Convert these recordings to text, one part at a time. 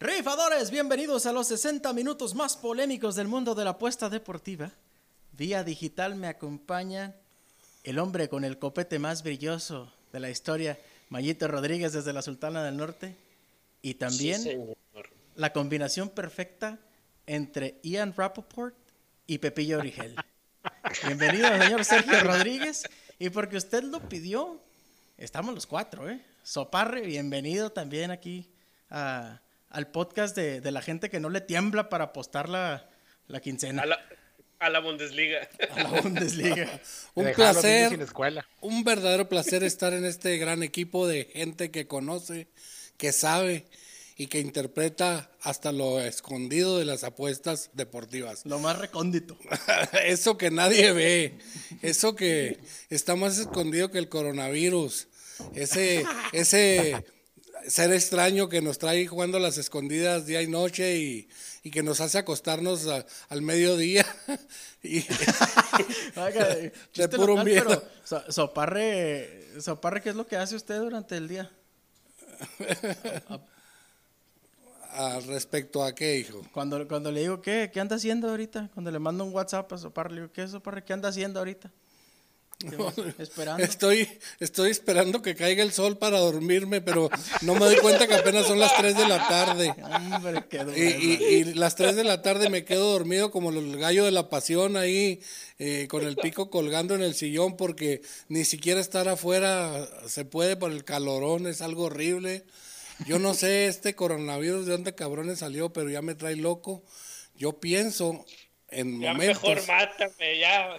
Rifadores, bienvenidos a los 60 minutos más polémicos del mundo de la apuesta deportiva. Vía digital me acompaña el hombre con el copete más brilloso de la historia, Mayito Rodríguez desde la Sultana del Norte. Y también la combinación perfecta entre Ian Rappaport y Pepillo Origel. Bienvenido, señor Sergio Rodríguez. Y porque usted lo pidió, estamos los cuatro, ¿eh? Soparre, bienvenido también aquí al podcast de, la gente que no le tiembla para apostar la, quincena. A la, Bundesliga. A la Bundesliga. un placer. Un verdadero placer estar en este gran equipo de gente que conoce, que sabe y que interpreta hasta lo escondido de las apuestas deportivas. Lo más recóndito. eso que nadie ve, eso que está más escondido que el coronavirus, ese, ese ser extraño que nos trae jugando las escondidas día y noche y, que nos hace acostarnos al mediodía. y, de puro miedo. soparre, soparre, ¿qué es lo que hace usted durante el día? respecto a qué, hijo? Cuando, cuando le digo, ¿qué? ¿Qué anda haciendo ahorita? Cuando le mando un WhatsApp a Soparre, le digo, ¿qué, Soparre? ¿Qué anda haciendo ahorita? esperando. Estoy, estoy esperando que caiga el sol para dormirme, pero no me doy cuenta que apenas son las 3 de la tarde. y, las 3 de la tarde me quedo dormido como el gallo de la pasión ahí, eh, con el pico colgando en el sillón, porque ni siquiera estar afuera se puede por el calorón, es algo horrible. Yo no sé este coronavirus de dónde cabrones salió, pero ya me trae loco. Yo pienso en ya momentos. Mejor mátame, ya.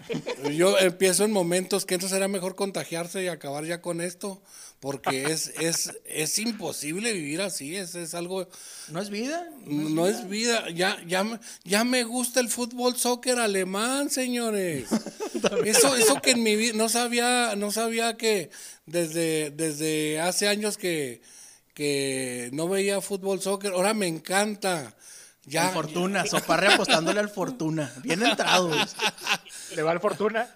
Yo empiezo en momentos que entonces será mejor contagiarse y acabar ya con esto, porque es, es, es imposible vivir así, es, es algo. ¿No es vida? No, es, vida. Ya, ya, ya me gusta el fútbol soccer alemán, señores. eso, eso que en mi vida no sabía, no sabía que desde, desde hace años que que no veía fútbol soccer, ahora me encanta. Ya, Fortuna, Soparre apostándole al Fortuna. Bien entrado. ¿Le va al Fortuna?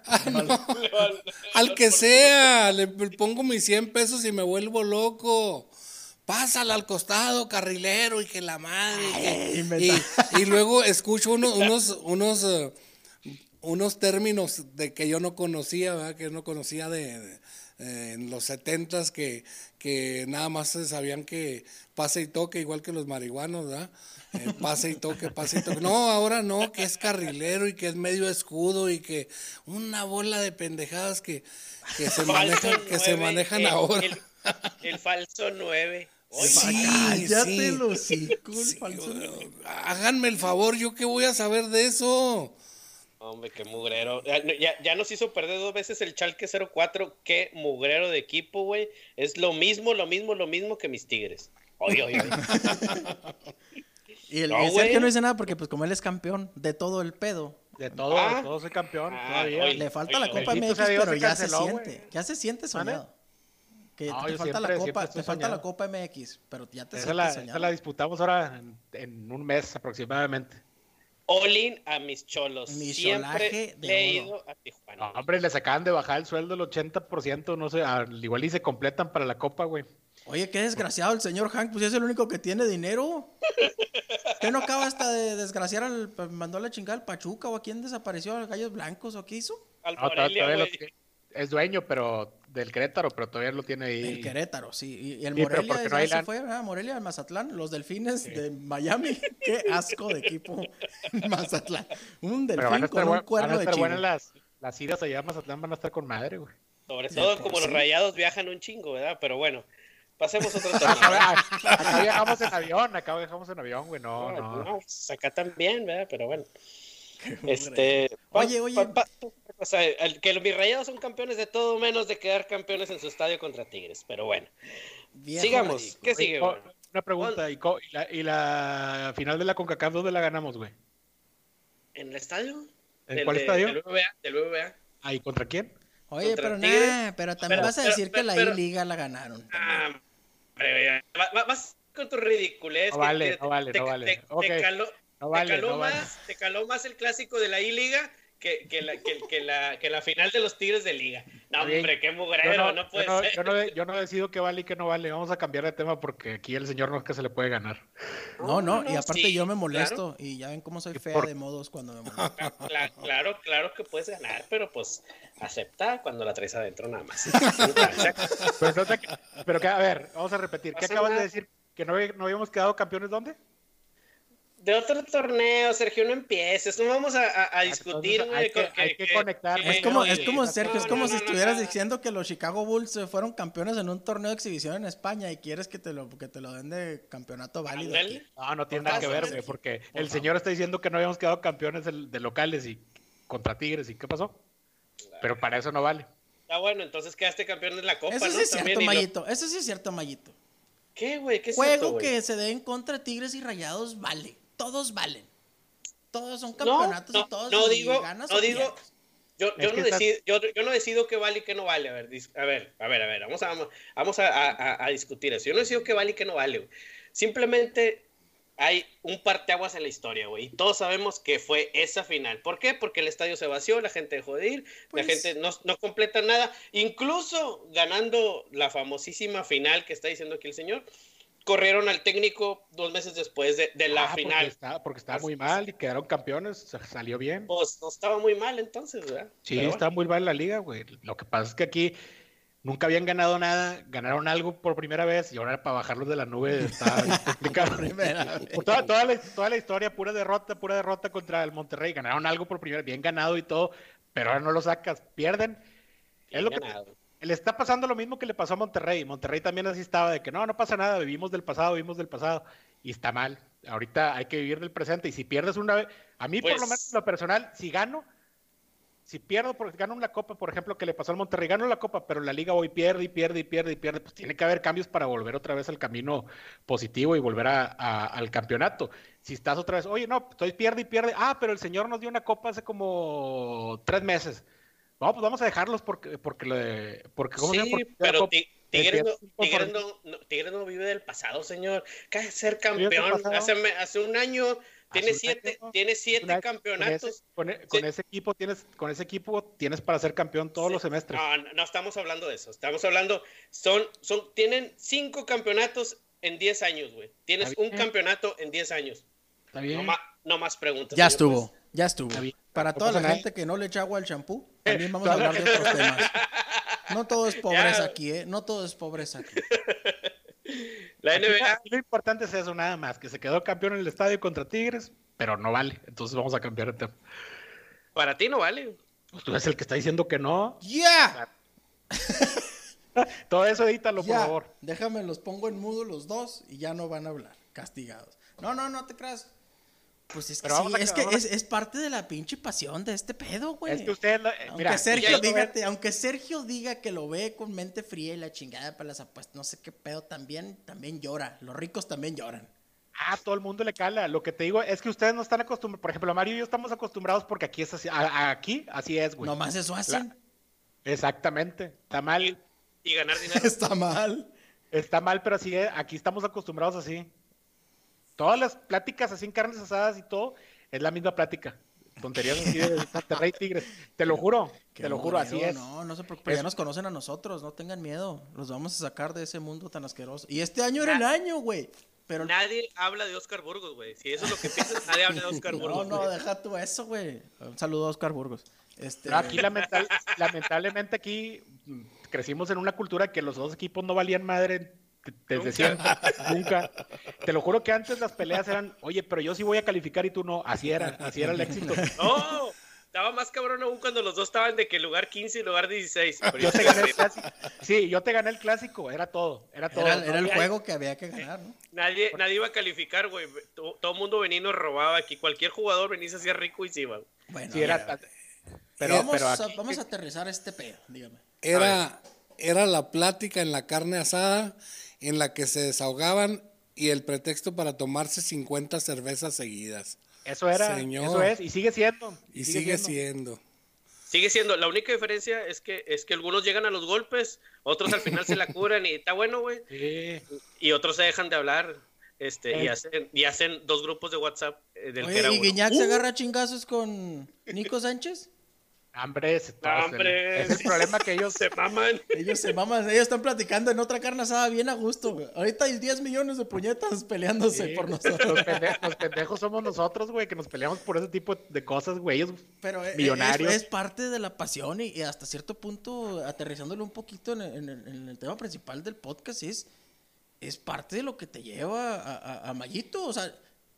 al que sea, le pongo mis 100 pesos y me vuelvo loco. Pásala al costado, carrilero, y que la madre. y, luego escucho unos, unos, eh, unos términos de que yo no conocía, ¿verdad? que no conocía de eh, en los setentas que, que nada más se sabían que pase y toque, igual que los marihuanos, ¿verdad? Eh, pase y toque, pase y toque. No, ahora no, que es carrilero y que es medio escudo y que una bola de pendejadas que, que se manejan, que se manejan ahora. El, falso 9. Sí, ya te lo sí, Háganme el favor, ¿yo qué voy a saber de eso? Hombre, qué mugrero. Ya, ya, nos hizo perder dos veces el Chalque 04. Qué mugrero de equipo, güey. Es lo mismo, lo mismo, lo mismo que mis Tigres. Oye, oye, y el, no, Sergio no dice nada porque, pues, como él es campeón de todo el pedo. De todo, de ah. todo soy campeón. Ah, todavía. Le falta la Copa MX, pero ya se siente. Ya se siente soñado. Que te, falta la Copa, te falta la Copa MX, pero ya te esa la, Esa la disputamos ahora en un mes aproximadamente. Olin a mis cholos. Mi Siempre le he ido a Tijuana. hombre, le sacaban de bajar el sueldo el 80%, no sé, al igual y se completan para la copa, güey. Oye, qué desgraciado el señor Hank, pues es el único que tiene dinero. ¿Qué no acaba hasta de desgraciar al, pues, mandó a la chingada al Pachuca o a quién desapareció, a los gallos blancos o qué hizo? Al es dueño, pero del Querétaro, pero todavía lo tiene ahí. El Querétaro, sí. Y el Morelia no se fue, Morelia al Mazatlán, los delfines de Miami. Qué asco de equipo Mazatlán. Un delfín con un cuerno de chivo. las, las idas allá a Mazatlán van a estar con madre, güey. Sobre todo como los rayados viajan un chingo, ¿verdad? Pero bueno, pasemos otro tema. acá, viajamos en avión, acá viajamos en avión, güey, no, no. no. Pues acá también, ¿verdad? Pero bueno. Este, oye, oye. o sea, que los rayados son campeones de todo menos de quedar campeones en su estadio contra Tigres. Pero bueno, sigamos. ¿Qué sigue? una pregunta, ¿y, la, final de la CONCACAF dónde la ganamos, güey? ¿En el estadio? ¿En cuál estadio? Del VBA, del VBA. ¿Ah, y contra quién? Oye, pero nada, pero también vas a decir que la I-Liga la ganaron. Ah, vas con tu ridiculez. No vale, no vale, no vale. Te, caló, más, te caló más el clásico de la I-Liga que, que, la, que, que, la, que la final de los Tigres de Liga. No, hombre, qué mugrero, no, puede yo ser. Yo no, yo no, decido qué vale y qué no vale. Vamos a cambiar de tema porque aquí el señor no es que se le puede ganar. No, no, y aparte yo me molesto y ya ven cómo soy fea de modos cuando me molesto. Claro, claro, que puedes ganar, pero pues acepta cuando la traes adentro nada más. pero, pero que, a ver, vamos a repetir. ¿Qué acabas de decir? ¿Que no, no habíamos quedado campeones dónde? De otro torneo, Sergio, no empieces, no vamos a, a, a discutir. Hay, que, hay que, conectar. es como, es como Sergio, es como si estuvieras diciendo que los Chicago Bulls fueron campeones en un torneo de exhibición en España y quieres que te lo, que te lo den de campeonato válido. Aquí. No, no tiene nada que ver, güey, porque el señor está diciendo que no habíamos quedado campeones de, de locales y contra Tigres, ¿y qué pasó? Pero para eso no vale. Ah, bueno, entonces quedaste campeón en la Copa, Eso sí es cierto, Mayito, eso sí es cierto, Mayito. ¿Qué, güey? ¿Qué es Juego que se den contra Tigres y Rayados vale. Todos valen. Todos son campeonatos y todos no digo, no digo, yo, yo, no decido, yo, yo, no decido qué vale y qué no vale. A ver, a ver, a ver, a ver, vamos a, vamos a, a, a discutir eso. Yo no decido qué vale y qué no vale. Simplemente hay un parteaguas en la historia, güey. Y todos sabemos que fue esa final. ¿Por qué? Porque el estadio se vació, la gente dejó de ir, la pues gente no, no, completa nada. Incluso ganando la famosísima final que está diciendo aquí el señor, corrieron al técnico dos meses después de, de la ah, final. Porque, estaba muy mal y quedaron campeones, salió bien. Pues no estaba muy mal entonces, ¿verdad? Sí, estaba muy mal la liga, güey. Lo que pasa es que aquí nunca habían ganado nada, ganaron algo por primera vez y ahora para bajarlos de la nube está complicado. toda, toda, la, toda la historia, pura derrota, pura derrota contra el Monterrey, ganaron algo por primera vez, bien ganado y todo, pero ahora no lo sacas, pierden. es lo ganado. que le está pasando lo mismo que le pasó a Monterrey. Monterrey también así estaba de que no, no pasa nada, vivimos del pasado, vivimos del pasado. Y está mal. Ahorita hay que vivir del presente. Y si pierdes una vez, a mí por lo pues menos lo personal, si gano, si pierdo, porque gano una copa, por ejemplo, que le pasó al Monterrey, gano la copa, pero la liga hoy pierde y pierde y pierde y pierde, pues tiene que haber cambios para volver otra vez al camino positivo y volver a, al campeonato. Si estás otra vez, oye, no, estoy pierde y pierde, ah, pero el señor nos dio una copa hace como tres meses no, pues vamos a dejarlos porque, porque, le, porque ¿cómo sí, pero Tigres no, no, vive del pasado, señor. Que ser campeón. Hace, hace un año tiene siete, tiene siete campeonatos. Con ese, equipo tienes, con ese equipo tienes para ser campeón todos los semestres. No, no estamos hablando de eso. Estamos hablando, son, son, tienen cinco campeonatos en diez años, güey. Tienes un campeonato en diez años. Está bien. No, más preguntas. Ya estuvo, ya estuvo. Para toda la gente que no le echa agua al champú, también vamos a hablar de otros temas. No todo es pobreza aquí, ¿eh? No todo es pobreza aquí. La NBA. lo importante es eso, nada más, que se quedó campeón en el estadio contra Tigres, pero no vale. Entonces vamos a cambiar de tema. Para ti no vale. Pues tú eres el que está diciendo que no. ¡Ya! Todo eso edítalo, por favor. Déjame, los pongo en mudo los dos y ya no van a hablar. Castigados. No, no, no te creas. Pues es que, sí, es, que es, es, parte de la pinche pasión de este pedo, güey. Es que usted, aunque, Sergio diga, aunque Sergio diga que lo ve con mente fría y la chingada para las apuestas, no sé qué pedo, también, también llora. Los ricos también lloran. Ah, todo el mundo le cala. Lo que te digo es que ustedes no están acostumbrados. Por ejemplo, Mario y yo estamos acostumbrados porque aquí es así. aquí así es, güey. Nomás eso hacen. Exactamente. Está mal. Y ganar dinero. Está mal. Está mal, pero así es. Aquí estamos acostumbrados así. Todas las pláticas así en carnes asadas y todo, es la misma plática. Tonterías así de Monterrey Tigres. Te lo juro, te lo juro, así es. No, no se preocupen, ya nos conocen a nosotros, no tengan miedo. Los vamos a sacar de ese mundo tan asqueroso. Y este año era el año, güey. Pero... Nadie habla de Oscar Burgos, güey. Si eso es lo que piensas, nadie habla de Oscar Burgos. No, no, deja tú eso, güey. Un saludo a Oscar Burgos. Este... aquí lamentablemente aquí mm, crecimos en una cultura que los dos equipos no valían madre desde siempre, nunca. Te lo juro que antes las peleas eran, oye, pero yo sí voy a calificar y tú no. Así era, así era el éxito. No, estaba más cabrón aún cuando los dos estaban de que lugar 15 y lugar 16. Yo te gané el clásico. Sí, yo te gané el clásico, era todo, era todo. Era, el juego que había que ganar, ¿no? Nadie, nadie iba a calificar, güey. Todo, el mundo venía y nos robaba aquí. Cualquier jugador venía y se hacía rico y se iba. Bueno, sí, era, pero, vamos, a, vamos a aterrizar este pedo, dígame. Era, era la plática en la carne asada en la que se desahogaban y el pretexto para tomarse 50 cervezas seguidas. Eso era, eso es, y sigue siendo. Y, sigue, siendo. Sigue siendo. La única diferencia es que, es que algunos llegan a los golpes, otros al final se la curan y está bueno, güey. Y otros se dejan de hablar. este, y, hacen, y hacen dos grupos de WhatsApp eh, del que era ¿Y Guiñac se ¡Uh! agarra chingazos con Nico Sánchez? Hambre, es, es el problema que ellos se maman. Ellos se maman, ellos están platicando en otra carne asada bien a gusto, güey. Ahorita hay 10 millones de puñetas peleándose por nosotros. Los pendejos, somos nosotros, güey, que nos peleamos por ese tipo de cosas, güey. Ellos Pero millonarios. Es, es, parte de la pasión y, hasta cierto punto, aterrizándolo un poquito en, el tema principal del podcast, es, es parte de lo que te lleva a, a, a Mayito. O sea,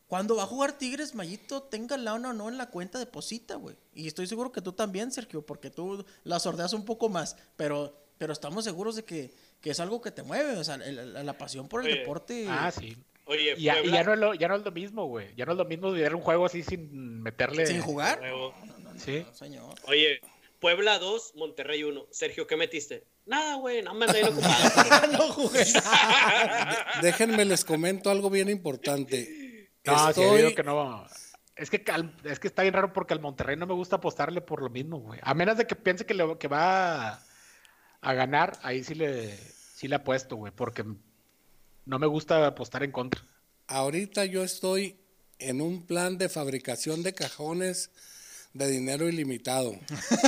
cuando va a jugar Tigres, Mayito, tenga la o no en la cuenta, deposita, güey. Y estoy seguro que tú también, Sergio, porque tú la sordeas un poco más. Pero, pero estamos seguros de que, que es algo que te mueve, o sea, la pasión por el deporte. Ah, sí. Oye, y ya, ya, no es lo, ya no es lo mismo, güey. Ya no es lo mismo ver un juego así sin meterle. ¿Sin jugar? sí. señor. Oye, Puebla 2, Monterrey 1. Sergio, ¿qué metiste? Nada, güey, no me ocupado. no jugué. Déjenme les comento algo bien importante. No, Estoy... que no. Es que, es que está bien raro porque al Monterrey no me gusta apostarle por lo mismo, güey. A menos de que piense que, le, que va a, ganar, ahí sí le, sí le apuesto, güey, porque no me gusta apostar en contra. Ahorita yo estoy en un plan de fabricación de cajones de dinero ilimitado.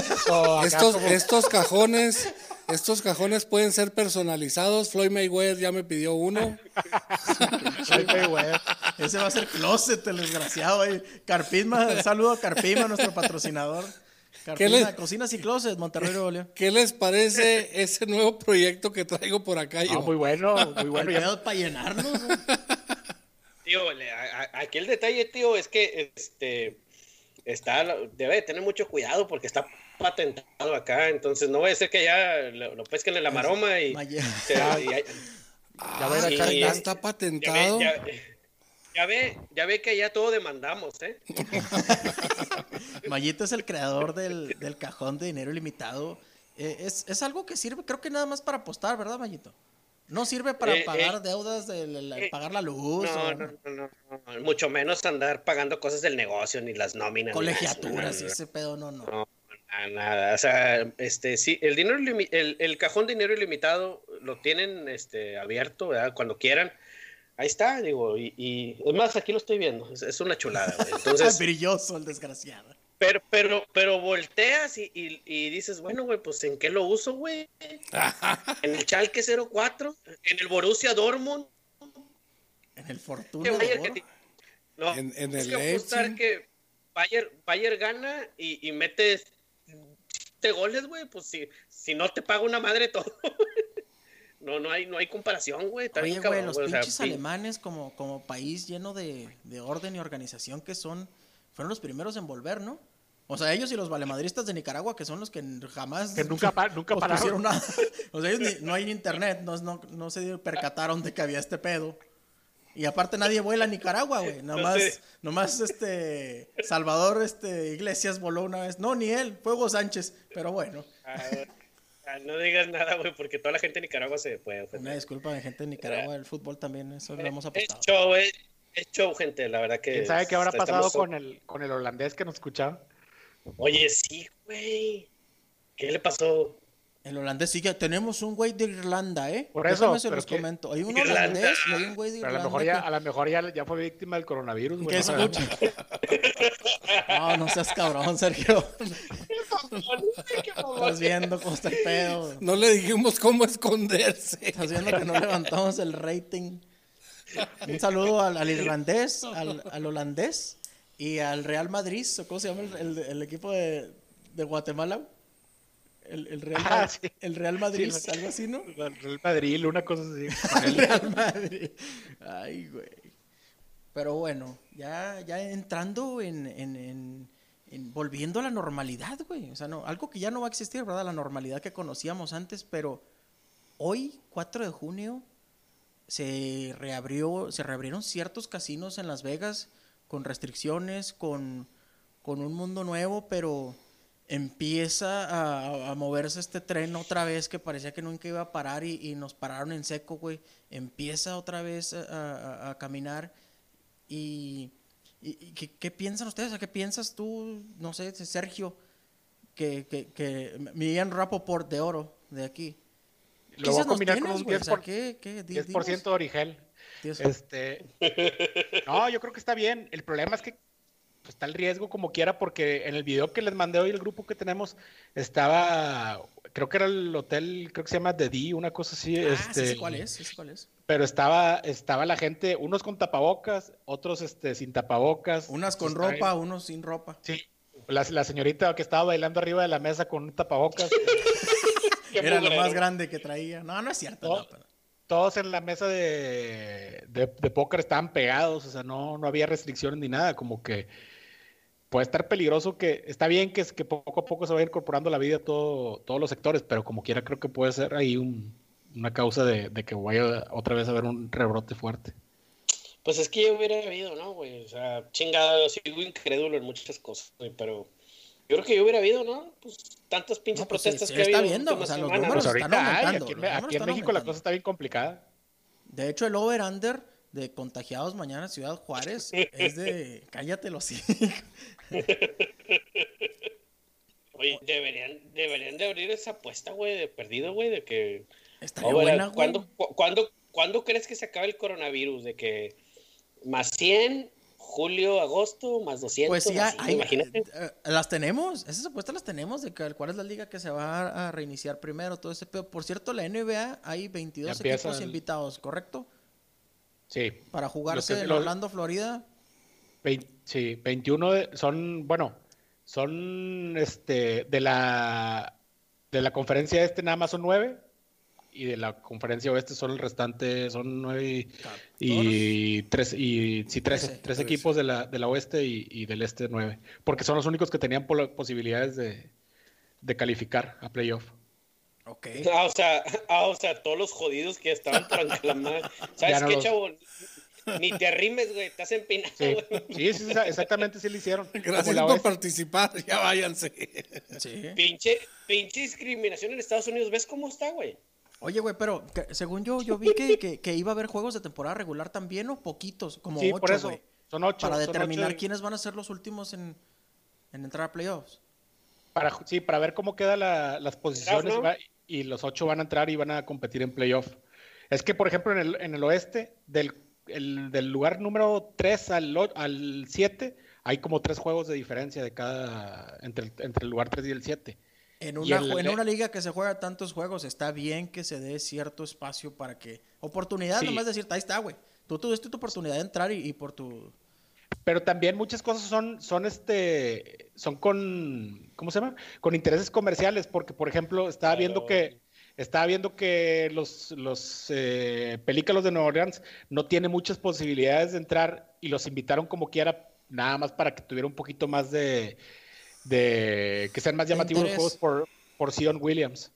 estos, estos cajones, estos cajones pueden ser personalizados. Floyd Mayweather ya me pidió uno. Ese va a ser closet, el desgraciado. Carpisma, saludo a Carpisma, nuestro patrocinador. Carpisma, Cocinas y Closet, Monterrey Nuevo ¿Qué les parece ese nuevo proyecto que traigo por acá? Ah, muy bueno, muy bueno. Ya... para llenarnos. Tío, aquí el detalle, tío, es que este está, debe de tener mucho cuidado porque está patentado acá, entonces no va a ser que ya lo, pesquen en la maroma y... ya, ya, está patentado. Ya ve, ya ve, que ya todo demandamos, ¿eh? Mayito es el creador del, cajón de dinero ilimitado. Eh, es, algo que sirve, creo que nada más para apostar, ¿verdad, Mayito? No sirve para eh, pagar eh, deudas, de, pagar la luz. No, no, no, no, mucho menos andar pagando cosas del negocio, ni las nóminas. Colegiaturas ese pedo, no, no. No, nada. O sea, este, sí, el dinero, el, el cajón de dinero ilimitado lo tienen este, abierto, ¿verdad? Cuando quieran. Ahí está, digo, y, y es más, aquí lo estoy viendo, es, una chulada. Entonces, brilloso el desgraciado. Pero, pero, pero volteas y, y, dices, bueno, güey, pues ¿en qué lo uso, güey? en el Chalke 04, en el Borussia Dortmund. En el Fortuna. No, en, en el que que Bayer, Bayer gana y, y mete te goles, güey, pues si, si no te paga una madre todo. no, no hay, no hay comparación, güey. Oye, güey, los pinches alemanes como, como país lleno de, de orden y organización que son fueron los primeros en volver, ¿no? O sea, ellos y los valemadristas de Nicaragua, que son los que jamás... Que nunca, nunca pararon. Nada. O sea, ellos no hay internet, no, no, no, se percataron de que había este pedo. Y aparte nadie vuela a Nicaragua, güey. Nomás, nomás este, Salvador este, Iglesias voló una vez. No, ni él, fue Hugo Sánchez. Pero bueno. Ah, ah, no digas nada, güey, porque toda la gente de Nicaragua se puede ofender. Una disculpa de gente de Nicaragua, el fútbol también, eso lo hemos apostado. Es show, es, es show, gente, la verdad que... ¿Quién sabe qué habrá pasado con el, con el holandés que nos escuchaba? Oye, sí, güey. ¿Qué le pasó? El holandés sigue. Tenemos un güey de Irlanda, ¿eh? Por eso. se los comento. Hay un holandés y hay un güey de Irlanda. a lo mejor ya, a lo mejor ya, ya fue víctima del coronavirus, güey. ¿Qué escucha? no, no seas cabrón, Sergio. Estás viendo cómo está el pedo. No le dijimos cómo esconderse. Estás viendo que no levantamos el rating. Un saludo al, al irlandés, al, al holandés y al Real Madrid, ¿cómo se llama el, el, equipo de, de, Guatemala? El, el, Real, ah, el Real Madrid, algo así, ¿no? El Real Madrid, una cosa así. el Real Madrid. Ay, güey. Pero bueno, ya, ya entrando en, en, en, volviendo a la normalidad, güey. O sea, no, algo que ya no va a existir, ¿verdad? La normalidad que conocíamos antes, pero hoy, 4 de junio, se reabrió, se reabrieron ciertos casinos en Las Vegas con restricciones, con, con un mundo nuevo, pero empieza a, moverse este tren otra vez que parecía que nunca iba a parar y, nos pararon en seco, güey. Empieza otra vez a, caminar y, ¿qué, piensan ustedes? ¿Qué piensas tú, no sé, Sergio, que, que, que Miriam de oro de aquí? Lo voy a combinar con un 10%, 10 de Origel. Este, no, yo creo que está bien. El problema es que pues, está el riesgo como quiera, porque en el video que les mandé hoy, el grupo que tenemos, estaba, creo que era el hotel, creo que se llama The D, una cosa así. Ah, este, sí, ¿cuál es? Sí, ¿cuál es? Pero estaba, estaba la gente, unos con tapabocas, otros este, sin tapabocas. Unas con ropa, unos sin ropa. Sí, la, la, señorita que estaba bailando arriba de la mesa con un tapabocas. Era lo más grande que traía. No, no es cierto. No, pero todos en la mesa de, de, póker estaban pegados, o sea, no, no había restricciones ni nada, como que puede estar peligroso que, está bien que, que poco a poco se vaya incorporando la vida todo, todos los sectores, pero como quiera creo que puede ser ahí una causa de, que vaya otra vez a haber un rebrote fuerte. Pues es que yo hubiera habido, ¿no, güey? O sea, chingado, sigo incrédulo en muchas cosas, güey, pero yo creo que yo hubiera habido, ¿no? Pues tantas pinches pues, protestas que está viendo, o sea, los números pues están aumentando. aquí, aquí en México la cosa está bien complicada. De hecho, el over-under de contagiados mañana en Ciudad Juárez es de cállate los Oye, deberían, deberían de abrir esa apuesta, güey, de perdido, güey, de que... Está buena, güey. ¿cuándo, ¿cuándo, ¿Cuándo crees que se acabe el coronavirus? De que más 100 julio, agosto, más 200. Pues ya, imagínate. Eh, las tenemos, esas apuestas las tenemos de que, cuál es la liga que se va a reiniciar primero, todo ese pedo. Por cierto, la NBA hay 22 equipos invitados, ¿correcto? Sí. Para jugarse en Orlando, Florida. sí, 21 son, bueno, son este de la de la conferencia este nada más son 9 y de la conferencia oeste son el restante, son nueve y, tres, y sí, trece, tres equipos de la, de la oeste y, del este nueve, porque son los únicos que tenían posibilidades de, de calificar a playoff. Okay. Ah, o sea, ah, o sea, todos los jodidos que estaban tranquilos. ¿Sabes qué, chavo? Ni te arrimes, güey, estás empinado. Sí, sí, sí, exactamente, sí lo hicieron. Gracias por participar, ya váyanse. Sí. Pinche, pinche discriminación en Estados Unidos, ¿ves cómo está, güey? Oye, güey, pero según yo, yo vi que, que, iba a haber juegos de temporada regular también, o poquitos, como sí, ocho, por eso. Son ocho. Para determinar quiénes van a ser los últimos en, entrar a playoffs. Para, sí, para ver cómo quedan las posiciones y los ocho van a entrar y van a competir en playoff. Es que, por ejemplo, en el, en el oeste, del, del lugar número 3 al, al 7, hay como tres juegos de diferencia de cada entre, entre el lugar 3 y el 7. En una, en una liga que se juega tantos juegos, está bien que se dé cierto espacio para que. Oportunidad, nomás decir, ahí está, güey. Tú tuviste tu oportunidad de entrar y, por tu. Pero también muchas cosas son, son este, son con, ¿cómo se llama? Con intereses comerciales, porque por ejemplo estaba viendo que, estaba viendo que los, los eh, de Nueva Orleans no tienen muchas posibilidades de entrar y los invitaron como quiera, nada más para que tuviera un poquito más de, de que sean más llamativos los juegos por, por Sion Williams.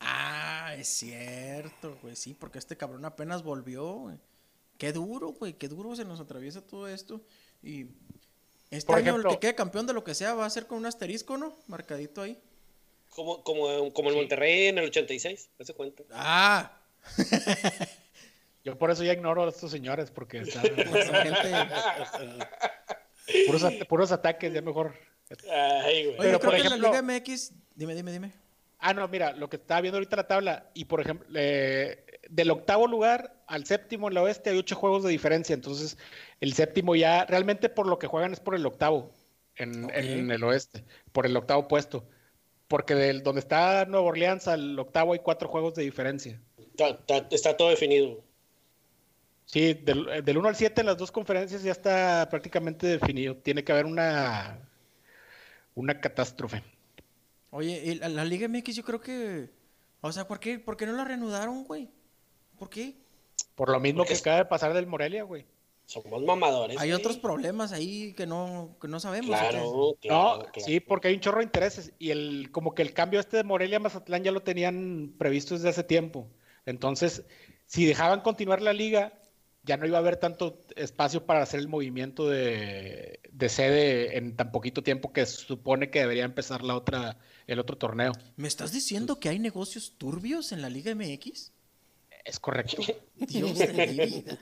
Ah, es cierto, güey, sí, porque este cabrón apenas volvió, güey. Qué duro, güey, qué duro se nos atraviesa todo esto. Y este año el que quede campeón de lo que sea va a ser con un asterisco, ¿no? Marcadito ahí. Como, como, como el Monterrey en el 86, ese cuenta. Ah. Yo por eso ya ignoro a estos señores, porque están... puros, puros ataques, ya mejor Oye, Pero, por ejemplo, en la Liga MX, dime, dime, dime. Ah, no, mira, lo que estaba viendo ahorita la tabla, y por ejemplo, eh, del octavo lugar al séptimo en la oeste hay ocho juegos de diferencia, entonces el séptimo ya, realmente por lo que juegan es por el octavo en, el oeste, por el octavo puesto, porque del donde está Nueva Orleans al octavo hay cuatro juegos de diferencia. Está, todo definido. Sí, del, del 1 al 7 en las dos conferencias ya está prácticamente definido. Tiene que haber una una catástrofe. Oye, la, la, Liga MX yo creo que... O sea, ¿por qué, ¿por qué no la reanudaron, güey? ¿Por qué? Por lo mismo que acaba de pasar del Morelia, güey. Somos mamadores. Hay otros problemas ahí que no, que no sabemos. Claro, claro, no, sí, porque hay un chorro de intereses. Y el, como que el cambio este de Morelia a Mazatlán ya lo tenían previsto desde hace tiempo. Entonces, si dejaban continuar la liga, ya no iba a haber tanto espacio para hacer el movimiento de, sede en tan poquito tiempo que supone que debería empezar la otra, el otro torneo. ¿Me estás diciendo que hay negocios turbios en la Liga MX? Es correcto. Dios de mi vida.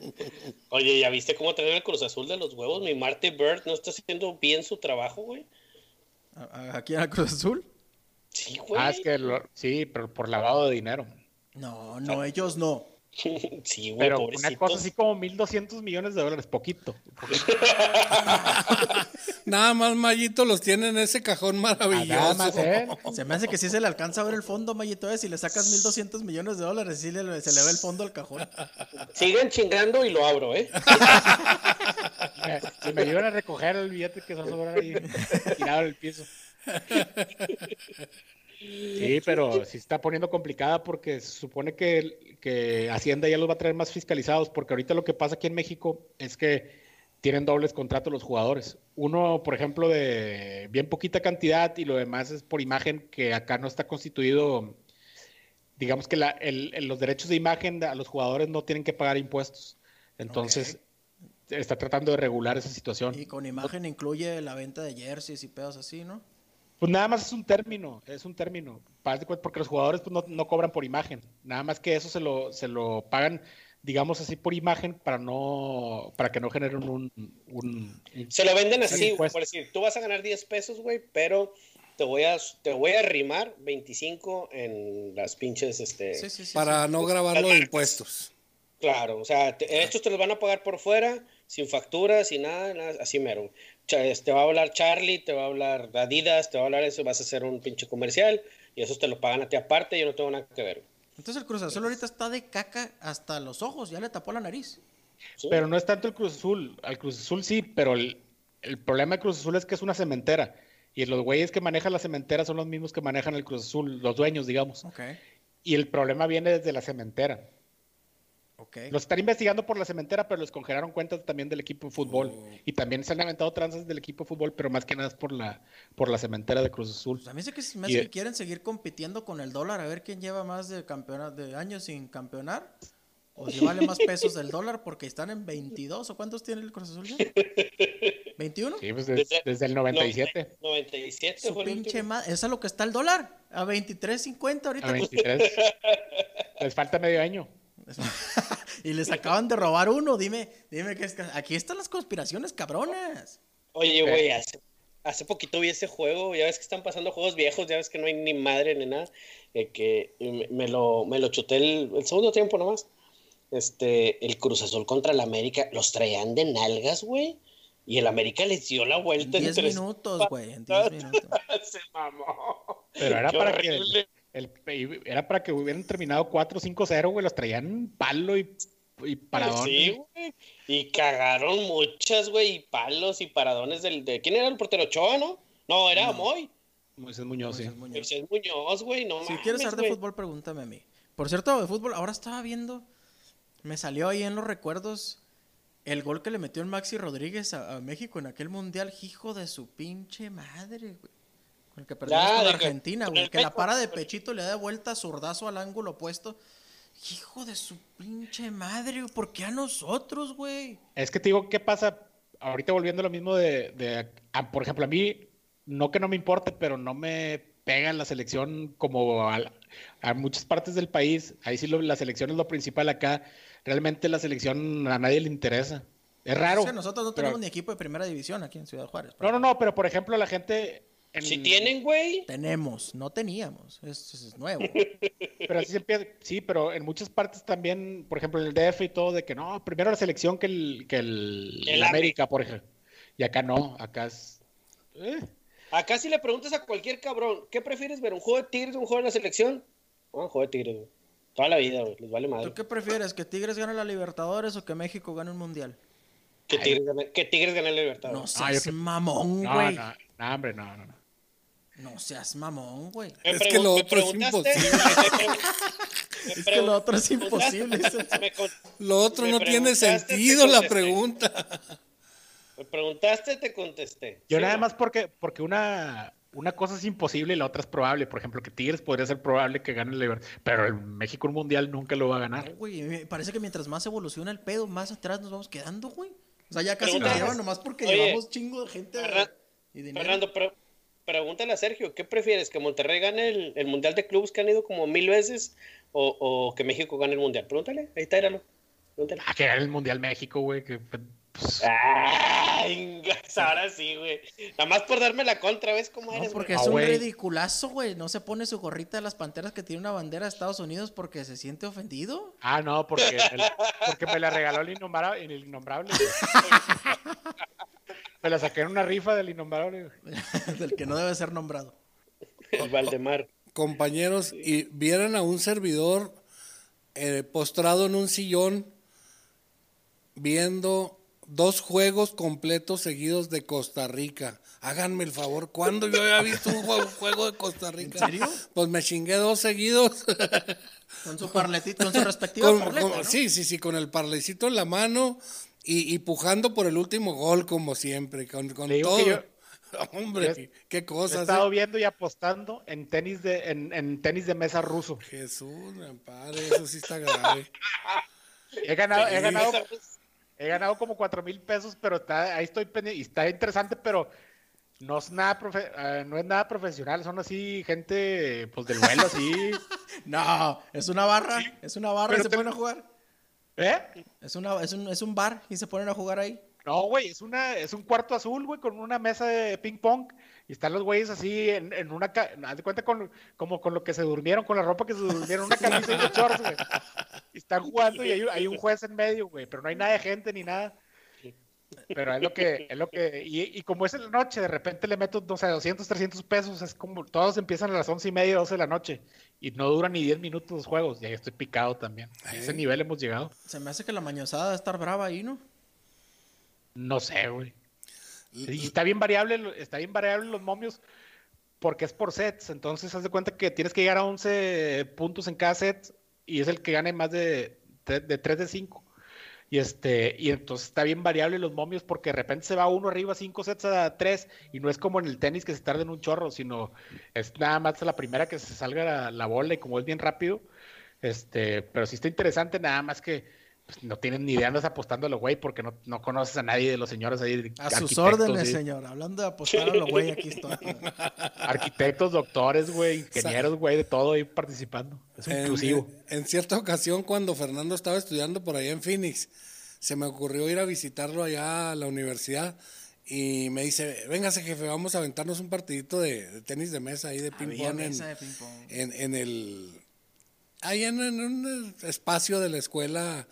Oye, ¿ya viste cómo trae el Cruz Azul de los huevos? Mi Marty Bird no está haciendo bien su trabajo, güey. ¿Aquí en el Cruz Azul? Sí, güey. Ah, es que sí, pero por lavado de dinero. No, no, ellos no. Sí, güey, Pero una cosa así como 1.200 millones de dólares, poquito. Nada más Mayito los tiene en ese cajón maravilloso. Nada más, ¿eh? Se me hace que sí se le alcanza a ver el fondo, Mayito, ¿eh? si le sacas 1200 millones de dólares, sí le- se le ve el fondo al cajón. Sigan chingando y lo abro, ¿eh? Si me ayudan a recoger el billete que se va a sobrar ahí tirado en el piso. Sí, pero sí está poniendo complicada porque se supone que, que Hacienda ya los va a traer más fiscalizados, porque ahorita lo que pasa aquí en México es que tienen dobles contratos los jugadores. Uno, por ejemplo, de bien poquita cantidad y lo demás es por imagen que acá no está constituido. Digamos que la- el- el- los derechos de imagen a los jugadores no tienen que pagar impuestos. Entonces, está tratando de regular esa situación. Y con imagen incluye la venta de jerseys y pedos así, ¿no? Pues nada más es un término, es un término. Porque los jugadores pues, no, no cobran por imagen. Nada más que eso se lo, se lo pagan, digamos así, por imagen para no, para que no generen un, un- un- Se lo venden así, por decir, tú vas a ganar 10 pesos, güey, pero te voy a, te voy a rimar 25 en las pinches, este... Sí, sí, sí. Para no grabarlo de impuestos. Claro, o sea, te- estos te los van a pagar por fuera, sin factura, sin nada, nada, así mero. Te va a hablar Charlie, te va a hablar Adidas, te va a hablar eso, vas a hacer un pinche comercial y esos te lo pagan a ti aparte, yo no tengo nada que ver. Entonces el Cruz Azul ahorita está de caca hasta los ojos, ya le tapó la nariz. ¿sí? Pero no es tanto el Cruz Azul. Al Cruz Azul sí, pero el, el problema de Cruz Azul es que es una cementera. Y los güeyes que manejan la cementera son los mismos que manejan el Cruz Azul, los dueños, digamos. Ok, Y el problema viene desde la cementera. Ok. Los están investigando por la cementera, pero les congelaron cuentas también del equipo de fútbol. Y también se han aventado tranzas del equipo de fútbol, pero más que nada es por la, por la cementera de Cruz Azul. Pues a mí se que me Y hace de- que quieren seguir compitiendo con el dólar, a ver quién lleva más de campeona- de años sin campeonar. O si vale más pesos del dólar porque están en 22 o cuántos tiene el Cruz Azul ya? ¿21? Sí, pues des- desde, el 97 97 Su pinche madre, eso es lo que está el dólar, a 23.50 ahorita. a 23. Les falta medio año. y les acaban de robar uno, dime, dime que es aquí están las conspiraciones cabronas. Oye, güey, hace, hace poquito vi ese juego, ya ves que están pasando juegos viejos, ya ves que no hay ni madre ni nada, eh, que me, me lo, me lo chuté el, el segundo tiempo nomás. Este, el Cruz Azul contra el América, los traían de nalgas, güey, y el América les dio la En vuelta 10 tres minutos, güey, en 10 minutos. Se mamó. Pero era Qué para horrible. El- era para que hubieran terminado 4-5-0, güey. Los traían palo y, y paradón. Sí, güey. Y cagaron muchas, güey, y palos y paradones del de ¿quién era el portero Ochoa, no? No, era Moy. Moisés Muñoz, sí. Moisés Muñoz. Moisés Muñoz, güey, no Si mames, quieres saber de fútbol, pregúntame a mí. Por cierto, de fútbol, ahora estaba viendo, me salió ahí en los recuerdos el gol que le metió el Maxi Rodríguez a, a México en aquel mundial, hijo de su pinche madre, güey. El que perdimos Ya, con de que- Argentina, güey. el Que la para de pechito le da vuelta zurdazo al ángulo opuesto. Hijo de su pinche madre, güey. ¿por qué a nosotros, güey? Es que te digo, ¿qué pasa? Ahorita volviendo a lo mismo de, de- ah, por ejemplo, a mí, no que no me importe, pero no me pega la selección como a, a muchas partes del país. Ahí sí lo- la selección es lo principal acá. Realmente la selección a nadie le interesa. Es raro. O sea, nosotros no pero- tenemos ni equipo de primera división aquí en Ciudad Juárez. No, no, no, pero por ejemplo, la gente. En- Si tienen, güey. Tenemos, no teníamos. Eso es nuevo. Pero así se empieza, sí, pero en muchas partes también, por ejemplo, en el DF y todo, de que no, primero la selección que el, que el, América, por ejemplo. Y acá no, acá es. eh, Acá si le preguntas a cualquier cabrón, ¿qué prefieres ver? ¿Un juego de Tigres o un juego de la selección? No, un juego de Tigres, güey. Toda la vida, güey. Les vale ¿Tú madre. qué prefieres? ¿Que Tigres gane la Libertadores o que México gane un mundial? Que Tigres gane, que Tigres gane la libertad. No. Ah, yo seas que- mamón, no, güey. no, no, hombre, no, no, no. No seas mamón, güey. Es que lo otro es me Es que lo otro es imposible. Lo otro no tiene sentido la pregunta. me preguntaste, te contesté. Yo Sí, nada no. más porque, porque una, una cosa es imposible y la otra es probable. Por ejemplo, que Tigres podría ser probable que gane el Liber- pero el México un mundial nunca lo va a ganar. güey, me parece que mientras más evoluciona el pedo, más atrás nos vamos quedando, güey. O sea, ya casi nos llevan nomás porque Oye, llevamos chingo de gente Ferran- y dinero. Fernando, pre- pregúntale a Sergio, ¿qué prefieres? ¿Que Monterrey gane el, el Mundial de Clubes que han ido como mil veces o, o que México gane el Mundial? Pregúntale, ahí está, éralo. Pregúntale. Ah, que gane el mundial México, güey. Que, Pues, Ay, ahora sí, güey. Nada más por darme la contra, ¿ves cómo eres? No, porque es un ridiculazo, güey. No se pone su gorrita de las panteras que tiene una bandera de Estados Unidos porque se siente ofendido. Ah, no, porque, porque me la regaló el innombrable. El innombrable me la saqué en una rifa del innombrable. del que no debe ser nombrado. El Valdemar. Compañeros, y vieran a un servidor eh, postrado en un sillón viendo dos juegos completos seguidos de Costa Rica. Háganme el favor, ¿cuándo yo había visto un juego, de Costa Rica? ¿En serio? Pues me chingué dos seguidos. Con su parletito, con su respectivo Sí, sí, sí, con el parlecito en la mano y, pujando por el último gol, como siempre, con, todo. Hombre, qué cosas. He estado ¿eh? viendo y apostando en tenis de, en, tenis de mesa ruso. Jesús, padre, eso sí está grave. he ganado, he ganado He ganado como cuatro mil pesos, pero está, ahí estoy y está interesante, pero no es nada eh, no es nada profesional, son así gente pues del vuelo así. no, es una barra, es una barra y se ponen a jugar. ¿Eh? Es una es un, es un bar y se ponen a jugar ahí. No, güey, es una es un cuarto azul, güey, con una mesa de ping pong y están los güeyes así en, en una haz de cuenta con como con lo que se durmieron, con la ropa que se durmieron, una camisa y unos shorts, güey. Y están jugando y hay, un juez en medio, güey, pero no hay nada de gente ni nada. Pero es lo que, es lo que, y, como es en la noche, de repente le meto, no sé, 200, 300 pesos, es como, todos empiezan a las once y media, 12 de la noche, y no duran ni 10 minutos los juegos, y ahí estoy picado también. A ese nivel hemos llegado. Se me hace que la mañosada debe estar brava ahí, ¿no? No sé, güey. Y está bien variable, está bien variable los momios, porque es por sets, entonces haz de cuenta que tienes que llegar a 11 puntos en cada set, y es el que gane más de, de, 3 de 5. Y, este, y entonces está bien variable los momios porque de repente se va uno arriba 5 sets a 3 y no es como en el tenis que se tarda en un chorro, sino es nada más la primera que se salga la, bola y como es bien rápido. Este, pero sí está interesante, nada más que pues, no tienen ni idea, andas apostando a los güey porque no, no, conoces a nadie de los señores ahí. A sus órdenes, señor. Hablando de apostar a los güey, aquí estoy. Arquitectos, doctores, güey, ingenieros, güey, de todo ahí participando. Es inclusivo. En, cierta ocasión, cuando Fernando estaba estudiando por allá en Phoenix, se me ocurrió ir a visitarlo allá a la universidad. Y me dice, véngase jefe, vamos a aventarnos un partidito de, tenis de mesa ahí de ping-pong en, en, el... Ahí en, un espacio de la escuela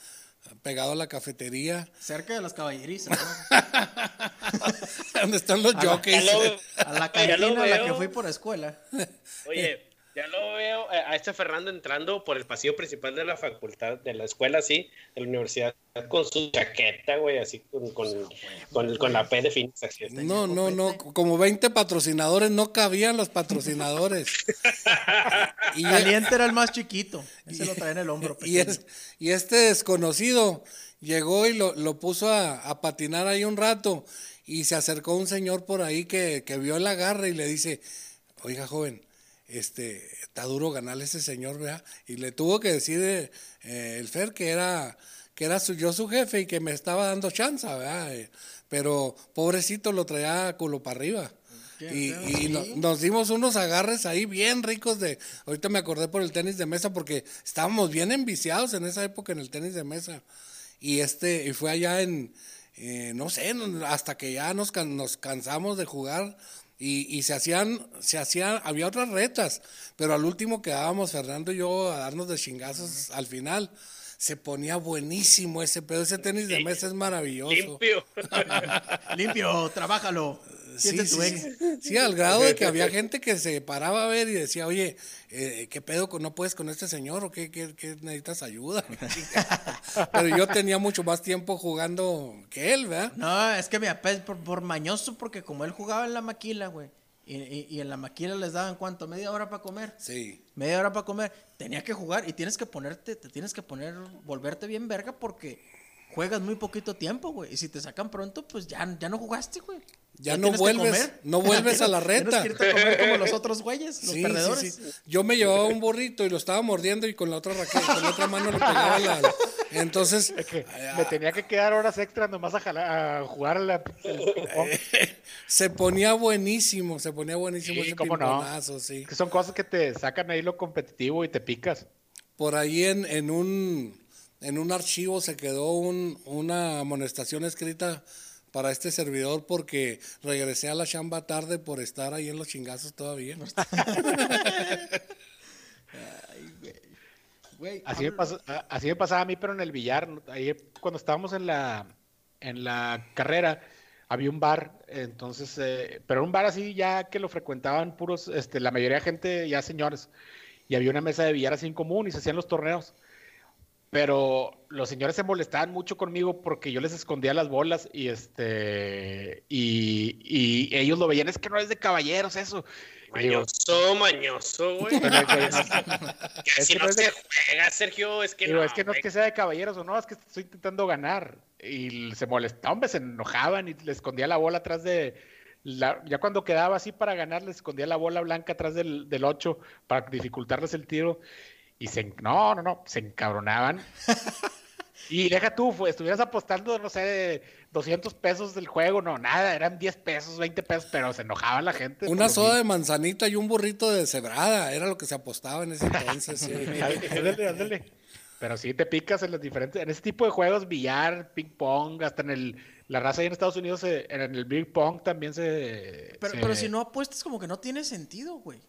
pegado a la cafetería. Cerca de las caballerizas, Donde están los jockeys. a la cantina a la que fui por escuela. Oye, ya lo veo a este Fernando entrando por el pasillo principal de la facultad, de la escuela, así, de la universidad, con su chaqueta, güey, así, con, con, con, la P de Phoenix. No, no, no, como 20 patrocinadores, no cabían los patrocinadores. y Caliente era el más chiquito, ese lo trae en el hombro. Y, y este desconocido llegó y lo, lo puso a, a, patinar ahí un rato y se acercó un señor por ahí que, que vio el agarre y le dice, oiga joven, este, está duro ganarle a ese señor, ¿verdad? Y le tuvo que decir eh, eh, el Fer que era, que era su, yo su jefe y que me estaba dando chance, ¿verdad? Eh, pero pobrecito lo traía culo para arriba. Y, nos dimos unos agarres ahí bien ricos de, ahorita me acordé por el tenis de mesa porque estábamos bien enviciados en esa época en el tenis de mesa. Y este, y fue allá en, no sé, hasta que ya nos, nos cansamos de jugar y, y, se hacían, se hacían, había otras retas, pero al último quedábamos Fernando y yo a darnos de chingazos al final. Se ponía buenísimo ese pedo, ese tenis de mesa es maravilloso. Limpio. Limpio, trabájalo. Sí, sí, sí, al grado de que había gente que se paraba a ver y decía, oye, eh, ¿qué pedo no puedes con este señor o qué, qué, qué necesitas ayuda? Pero yo tenía mucho más tiempo jugando que él, ¿verdad? No, es que me por, por mañoso, porque como él jugaba en la maquila, güey. Y, y, en la maquila les daban cuánto, media hora para comer. Sí. Media hora para comer. Tenía que jugar y tienes que ponerte, te tienes que poner, volverte bien verga porque juegas muy poquito tiempo, güey. Y si te sacan pronto, pues ya, ya no jugaste, güey. Ya, no vuelves, no vuelves a la reta. Tienes que comer como los otros güeyes, los perdedores. Yo me llevaba un burrito y lo estaba mordiendo y con la otra raqueta, con la otra mano le pegaba la, entonces me tenía que quedar horas extras nomás a, jugar a la, se ponía buenísimo, se ponía buenísimo ese ¿cómo sí. son cosas que te sacan ahí lo competitivo y te picas. Por ahí en, en un en un archivo se quedó un, una amonestación escrita para este servidor porque regresé a la chamba tarde por estar ahí en los chingazos todavía. así, me así me pasaba a mí, pero en el billar. Ahí cuando estábamos en la, en la carrera, había un bar, entonces, eh, pero un bar así ya que lo frecuentaban puros, este, la mayoría de gente ya señores, y había una mesa de billar así en común y se hacían los torneos. Pero los señores se molestaban mucho conmigo porque yo les escondía las bolas y este y, y ellos lo veían, es que no es de caballeros eso. Mañoso, mañoso, güey. es que no, se juega, Sergio, es que no. Es que no es que sea de caballeros o no, es que estoy intentando ganar. Y se molestaban, se enojaban y le escondía la bola atrás de. La, ya cuando quedaba así para ganar, le escondía la bola blanca atrás del, del 8 para dificultarles el tiro. Y se, no, no, no, se encabronaban. y deja tú, estuvieras apostando, no sé, 200 pesos del juego, no, nada, eran 10 pesos, 20 pesos, pero se enojaba la gente. Una soda de manzanita y un burrito de cebrada, era lo que se apostaba en ese entonces. sí. Pero sí te picas en los diferentes, en ese tipo de juegos, billar, ping pong, hasta en el, la raza ahí en Estados Unidos, en el big pong también se... Pero, pero si no apuestas como que no tiene sentido, güey.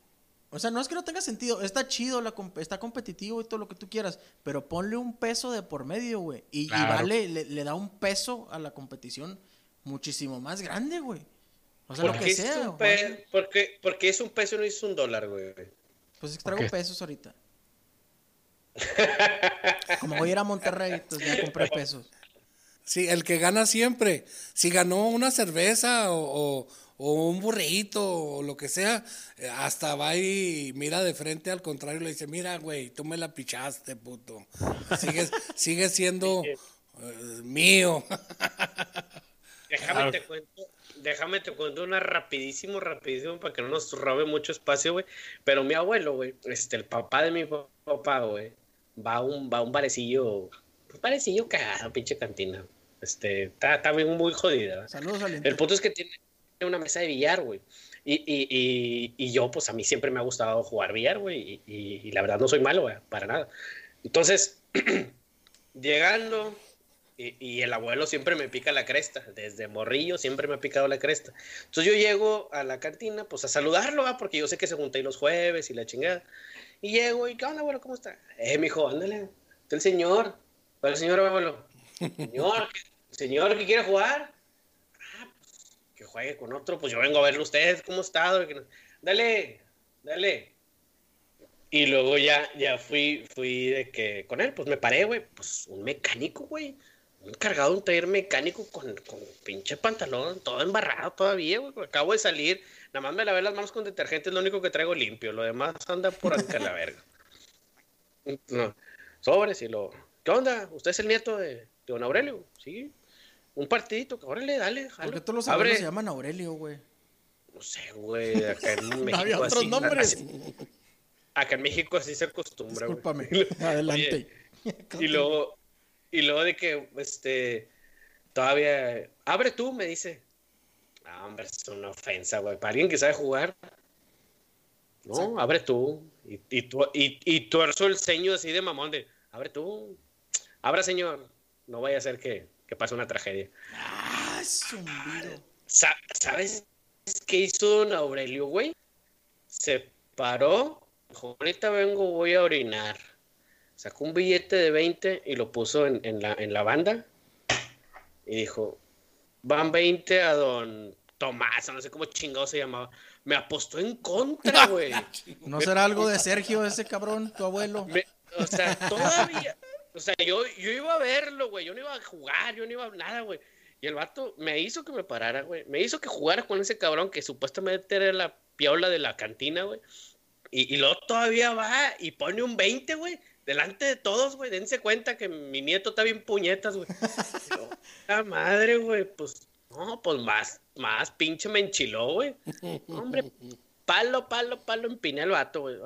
O sea, no es que no tenga sentido, está chido, la, está competitivo y todo lo que tú quieras, pero ponle un peso de por medio, güey. Y, vale, le, da un peso a la competición muchísimo más grande, güey. O sea, lo que sea. porque, porque es un peso y no es un dólar, güey. Pues es que traigo pesos ahorita. Como voy a ir a Monterrey, entonces ya compré pesos. Sí, el que gana siempre. Si ganó una cerveza o o un burrito o lo que sea, eh, hasta va y mira de frente al contrario y le dice, mira, güey, tú me la pichaste, puto. Sigue, sigue siendo eh, mío. Déjame te cuento, déjame te cuento una rapidísimo, rapidísimo, para que no nos robe mucho espacio, güey. Pero mi abuelo, güey, este, el papá de mi papá, güey, va a un, va a un barecillo, un barecillo cagado, pinche cantina. Este, está, también muy jodida. Saludos al El punto es que tiene, una mesa de billar, güey. Y, y, y, y, yo, pues a mí siempre me ha gustado jugar billar, güey. Y, la verdad no soy malo, güey, para nada. Entonces, llegando, y, el abuelo siempre me pica la cresta. Desde morrillo siempre me ha picado la cresta. Entonces yo llego a la cantina, pues a saludarlo, ¿va? porque yo sé que se junta ahí los jueves y la chingada. Y llego, y ¿qué onda, abuelo? ¿Cómo está? Eh, mijo, ándale. El señor. ¿Cuál el señor, abuelo? Señor, señor que quiere jugar juegue con otro, pues yo vengo a verlo ustedes, ¿cómo está? Dale, dale. Y luego ya, ya fui, fui de que con él, pues me paré, güey, pues un mecánico, güey. Un cargado un taller mecánico con, con pinche pantalón, todo embarrado todavía, güey. Acabo de salir, nada más me lavé las manos con detergente, es lo único que traigo limpio, lo demás anda por acá la verga. No, sobres y lo. ¿Qué onda? ¿Usted es el nieto de, de don Aurelio? Sí un partidito, órale, dale, jalo. Porque todos los abuelos se llaman Aurelio, güey. No sé, güey, acá en México Había otros nombres. acá en México así se acostumbra, Discúlpame, adelante. y luego, y luego de que, este, todavía, abre tú, me dice. Ah, hombre, es una ofensa, güey. Para alguien que sabe jugar. No, abre tú. Y, y, tu, y, y tuerzo el ceño así de mamón de, abre tú. Abra, señor. No vaya a ser que que pasa una tragedia. Ah, zumbido. ¿Sabes qué hizo don Aurelio, güey? Se paró, dijo, ahorita vengo, voy a orinar. Sacó un billete de 20 y lo puso en, la, en la banda. Y dijo, van 20 a don Tomás, no sé cómo chingado se llamaba. Me apostó en contra, güey. ¿No será algo de Sergio ese cabrón, tu abuelo? o sea, todavía, o sea, yo, yo iba a verlo, güey. Yo no iba a jugar, yo no iba a nada, güey. Y el vato me hizo que me parara, güey. Me hizo que jugara con ese cabrón que supuestamente era la piola de la cantina, güey. Y, y luego todavía va y pone un 20, güey. Delante de todos, güey. Dense cuenta que mi nieto está bien puñetas, güey. La madre, güey. Pues, no, pues más, más pinche me enchiló, güey. Hombre, palo, palo, palo, empiné al vato, güey.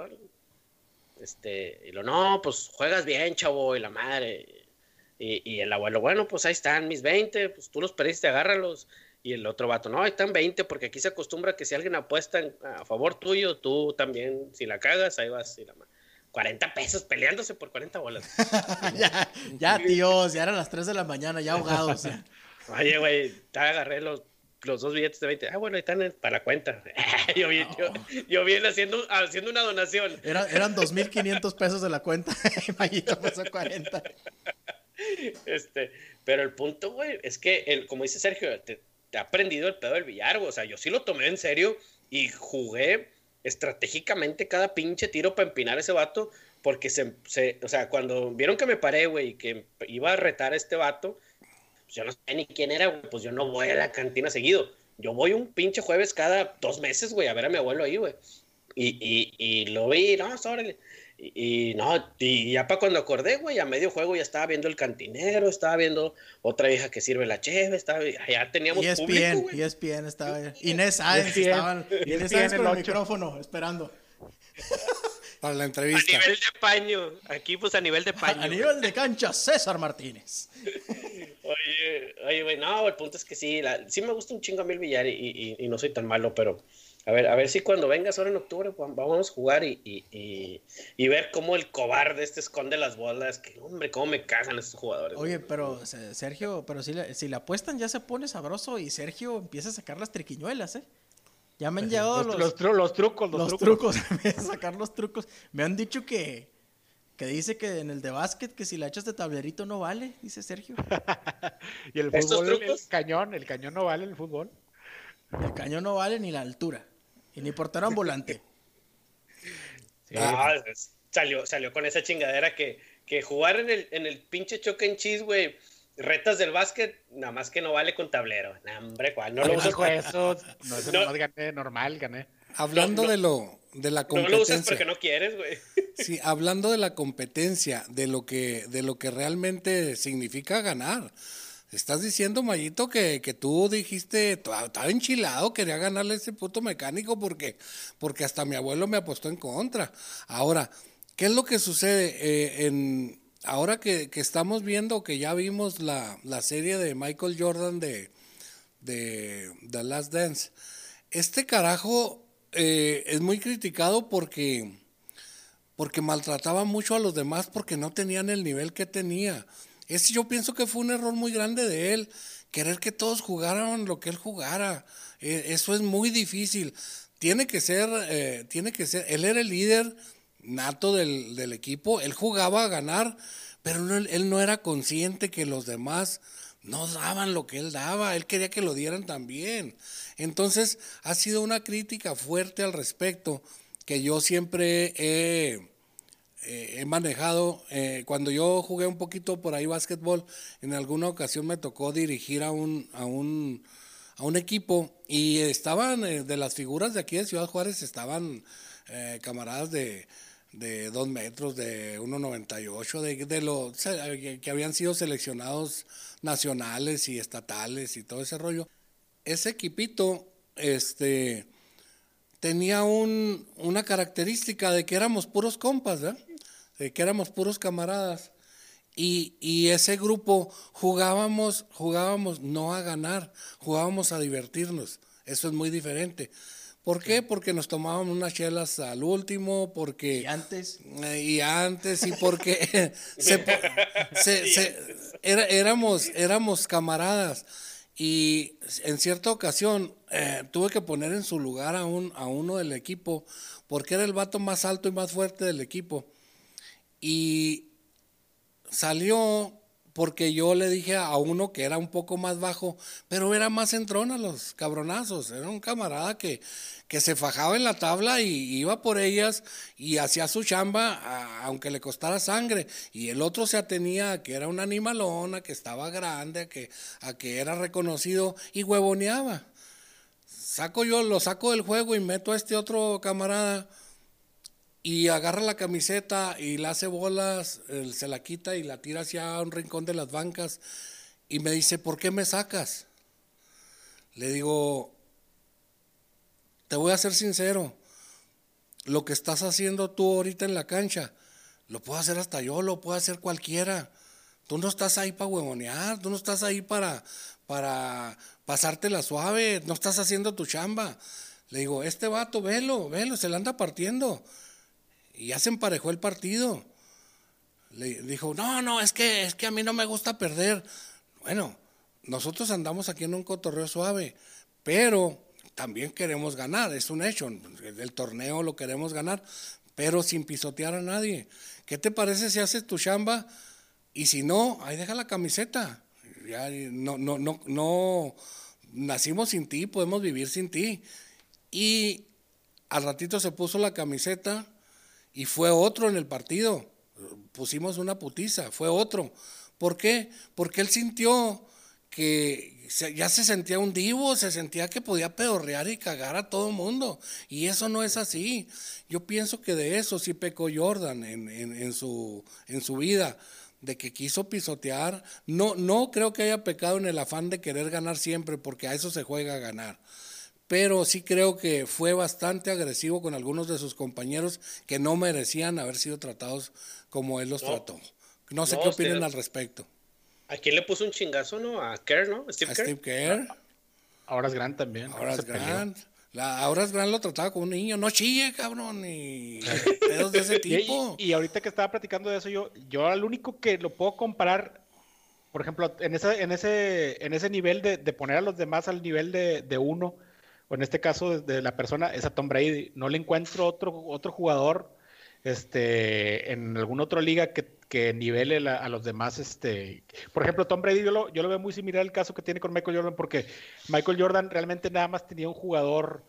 Este, y lo, no, pues juegas bien, chavo, y la madre. Y, el abuelo, bueno, pues ahí están mis 20, pues tú los perdiste, agárralos. Y el otro vato, no, ahí están 20, porque aquí se acostumbra que si alguien apuesta a favor tuyo, tú también, si la cagas, ahí vas. Y la 40 pesos peleándose por 40 bolas. ya, ya, tíos, ya eran las 3 de la mañana, ya ahogados. Oye, güey, te agarré los, los dos billetes de 20. Ah, bueno, ahí están para la cuenta. yo, vi, yo, vi haciendo, haciendo una donación. Era, eran 2.500 pesos de la cuenta. Mayito pasó 40. Este, pero el punto, güey, es que, el, como dice Sergio, te, te, ha aprendido el pedo del billar, O sea, yo sí lo tomé en serio y jugué estratégicamente cada pinche tiro para empinar a ese vato, porque se, se, o sea, cuando vieron que me paré, güey, y que iba a retar a este vato, pues yo no sé ni quién era, güey, pues yo no voy a la cantina seguido. Yo voy un pinche jueves cada dos meses, güey, a ver a mi abuelo ahí, güey. Y, y, y lo vi, no, órale. Y, no, y ya para cuando acordé, güey, a medio juego ya estaba viendo el cantinero, estaba viendo otra hija que sirve la cheve, estaba, ya teníamos ESPN, público, güey. ESPN estaba Inés Sáenz estaban, Inés Sáenz con el micrófono, esperando. Para la entrevista. A nivel de paño, aquí pues a nivel de paño. A, nivel de cancha, César Martínez. oye, oye, güey, no, el punto es que sí, la, sí me gusta un chingo a mí el billar y, y, y no soy tan malo, pero a ver, a ver si cuando vengas ahora en octubre vamos a jugar y, y, y, ver cómo el cobarde este esconde las bolas. Que hombre, cómo me cagan estos jugadores. Oye, pero Sergio, pero si le, si le apuestan ya se pone sabroso y Sergio empieza a sacar las triquiñuelas, ¿eh? Ya me han llegado los, los, los, trucos, los, los trucos. a sacar los trucos. Me han dicho que, que dice que en el de básquet que si la echas de tablerito no vale, dice Sergio. y el fútbol, el cañón, el cañón no vale el fútbol. El cañón no vale ni la altura. Y ni portero ambulante. Ah, salió, salió con esa chingadera que, que jugar en el, en el pinche choque en cheese, güey. Retas del básquet, nada más que no vale con tablero. Nah, hombre, ¿cuál? No lo uso. eso. No, eso no. gané normal, gané. Hablando de lo de la competencia. No lo usas porque no quieres, güey. Sí, hablando de la competencia, de lo que de lo que realmente significa ganar. Estás diciendo, Mayito, que, que tú dijiste, estaba enchilado, quería ganarle a ese puto mecánico porque, porque hasta mi abuelo me apostó en contra. Ahora, ¿qué es lo que sucede? Eh, en, ahora que, que, estamos viendo, que ya vimos la, la serie de Michael Jordan de, de The Last Dance, este carajo eh, es muy criticado porque, porque maltrataba mucho a los demás porque no tenían el nivel que tenía yo pienso que fue un error muy grande de él, querer que todos jugaran lo que él jugara. E, eso es muy difícil. Tiene que ser, eh, tiene que ser, él era el líder nato del, equipo, él jugaba a ganar, pero él no era consciente que los demás no daban lo que él daba, él quería que lo dieran también. Entonces ha sido una crítica fuerte al respecto que yo siempre he eh, manejado, eh, cuando yo jugué un poquito por ahí básquetbol, en alguna ocasión me tocó dirigir a un, a un, a un equipo y estaban, eh, de las figuras de aquí de Ciudad Juárez, estaban camaradas de, de dos metros, de 1,98, de, de los que habían sido seleccionados nacionales y estatales y todo ese rollo. Ese equipito, este tenía un, una característica de que éramos puros compas, ¿verdad? que éramos puros camaradas. Y, y, ese grupo jugábamos, jugábamos no a ganar, jugábamos a divertirnos. Eso es muy diferente. ¿Por qué? Porque nos tomábamos unas chelas al último, porque... Y antes. Eh, y antes, y porque se, se, era, éramos, éramos camaradas. Y en cierta ocasión eh, tuve que poner en su lugar a, un, a uno del equipo, porque era el vato más alto y más fuerte del equipo. Y salió porque yo le dije a uno que era un poco más bajo, pero era más entrón a los cabronazos. Era un camarada que, que se fajaba en la tabla y iba por ellas y hacía su chamba, aunque le costara sangre. Y el otro se atenía a que era una animalona, que estaba grande, a que, a que era reconocido y huevoneaba. Saco yo, lo saco del juego y meto a este otro camarada y agarra la camiseta y la hace bolas, se la quita y la tira hacia un rincón de las bancas y me dice, ¿por qué me sacas? Le digo, te voy a ser sincero, lo que estás haciendo tú ahorita en la cancha, lo puedo hacer hasta yo, lo puedo hacer cualquiera. Tú no estás ahí para huevonear, tú no estás ahí para, para pasarte la suave, no estás haciendo tu chamba. Le digo, este vato, velo, velo, se le anda partiendo. Y ya se emparejó el partido. Le dijo, no, no, es que, es que a mí no me gusta perder. Bueno, nosotros andamos aquí en un cotorreo suave, pero también queremos ganar, es un hecho. El torneo lo queremos ganar, pero sin pisotear a nadie. ¿Qué te parece si haces tu chamba? Y si no, ahí deja la camiseta. Ya, no, no, no, no, nacimos sin ti, podemos vivir sin ti. Y al ratito se puso la camiseta y fue otro en el partido. Pusimos una putiza, fue otro. ¿Por qué? Porque él sintió que ya se sentía un divo, se sentía que podía pedorrear y cagar a todo el mundo. Y eso no es así. Yo pienso que de eso sí pecó Jordan en, en, su, en su vida, de que quiso pisotear. No, no creo que haya pecado en el afán de querer ganar siempre, porque a eso se juega a ganar. Pero sí creo que fue bastante agresivo con algunos de sus compañeros que no merecían haber sido tratados como él los trató. No sé qué opinan al respecto. ¿A quién le puso un chingazo, no? A Kerr, ¿no? Steve a Steve Kerr. Ahora es Grant también. Ahora es Grant. La, ahora es Grant lo trataba como un niño. No chille, cabrón, ni pedos de ese tipo. Y, ahorita que estaba platicando de eso, yo, yo al único que lo puedo comparar, por ejemplo, en ese, en ese, en ese nivel de, de poner a los demás al nivel de, de uno, o en este caso de, la persona, es a Tom Brady. No le encuentro otro, otro jugador este, en alguna otra liga que, que nivele a los demás. Este, por ejemplo, Tom Brady, yo lo, yo lo veo muy similar al caso que tiene con Michael Jordan, porque Michael Jordan realmente nada más tenía un jugador,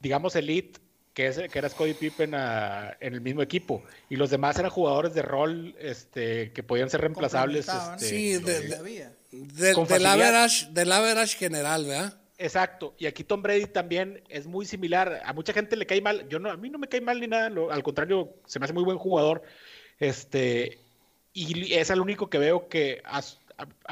digamos, elite, que, es, que era Scottie Pippen en el mismo equipo. Y los demás eran jugadores de rol este, que podían ser reemplazables. Este, sí, de, del average, del average general, ¿verdad? Exacto, y aquí Tom Brady también es muy similar. A mucha gente le cae mal, yo no, a mí no me cae mal ni nada, al contrario, se me hace muy buen jugador. Este, y es el único que veo que a,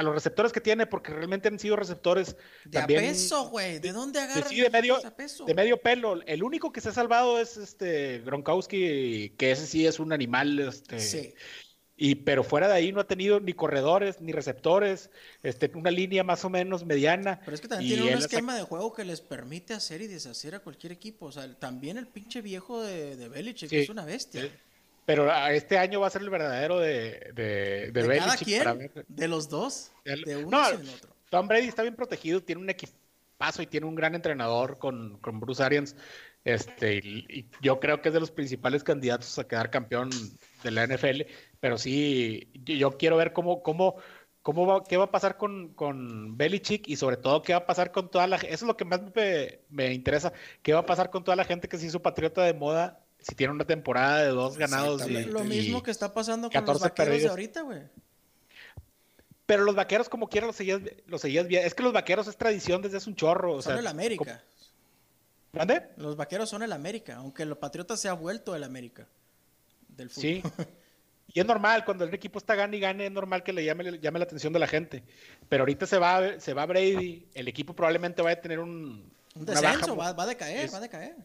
los receptores que tiene, porque realmente han sido receptores de también, peso, güey. ¿De dónde agarran? de medio, de medio pelo. El único que se ha salvado es este Gronkowski, que ese sí es un animal, este. Sí. Y, pero fuera de ahí no ha tenido ni corredores, ni receptores, este, una línea más o menos mediana. Pero es que también tiene un esquema de juego que les permite hacer y deshacer a cualquier equipo. O sea, también el pinche viejo de, de Belichick es una bestia. Pero este año va a ser el verdadero de, de, de, Belichick. ¿De los dos? de uno no, y otro. Tom Brady está bien protegido, tiene un equipazo y tiene un gran entrenador con, con Bruce Arians. Este, y, yo creo que es de los principales candidatos a quedar campeón de la NFL pero sí, yo quiero ver cómo, cómo, cómo va, qué va a pasar con, con Belichick y sobre todo qué va a pasar con toda la gente. Eso es lo que más me, interesa. ¿Qué va a pasar con toda la gente que se hizo patriota de moda si tiene una temporada de dos ganados? Y, lo mismo que está pasando con los vaqueros de ahorita, güey. Pero los vaqueros, como quieran, los seguías, los seguías bien. Es que los vaqueros es tradición desde hace un chorro. son el América. ¿Dónde? Los vaqueros son el América, aunque los patriotas se ha vuelto el América. Del fútbol. Sí. Y es normal, cuando el equipo está gane y gane, es normal que le llame, llame la atención de la gente. Pero ahorita se va, se va Brady, el equipo probablemente va a tener un, un descenso, va, a decaer, va a decaer.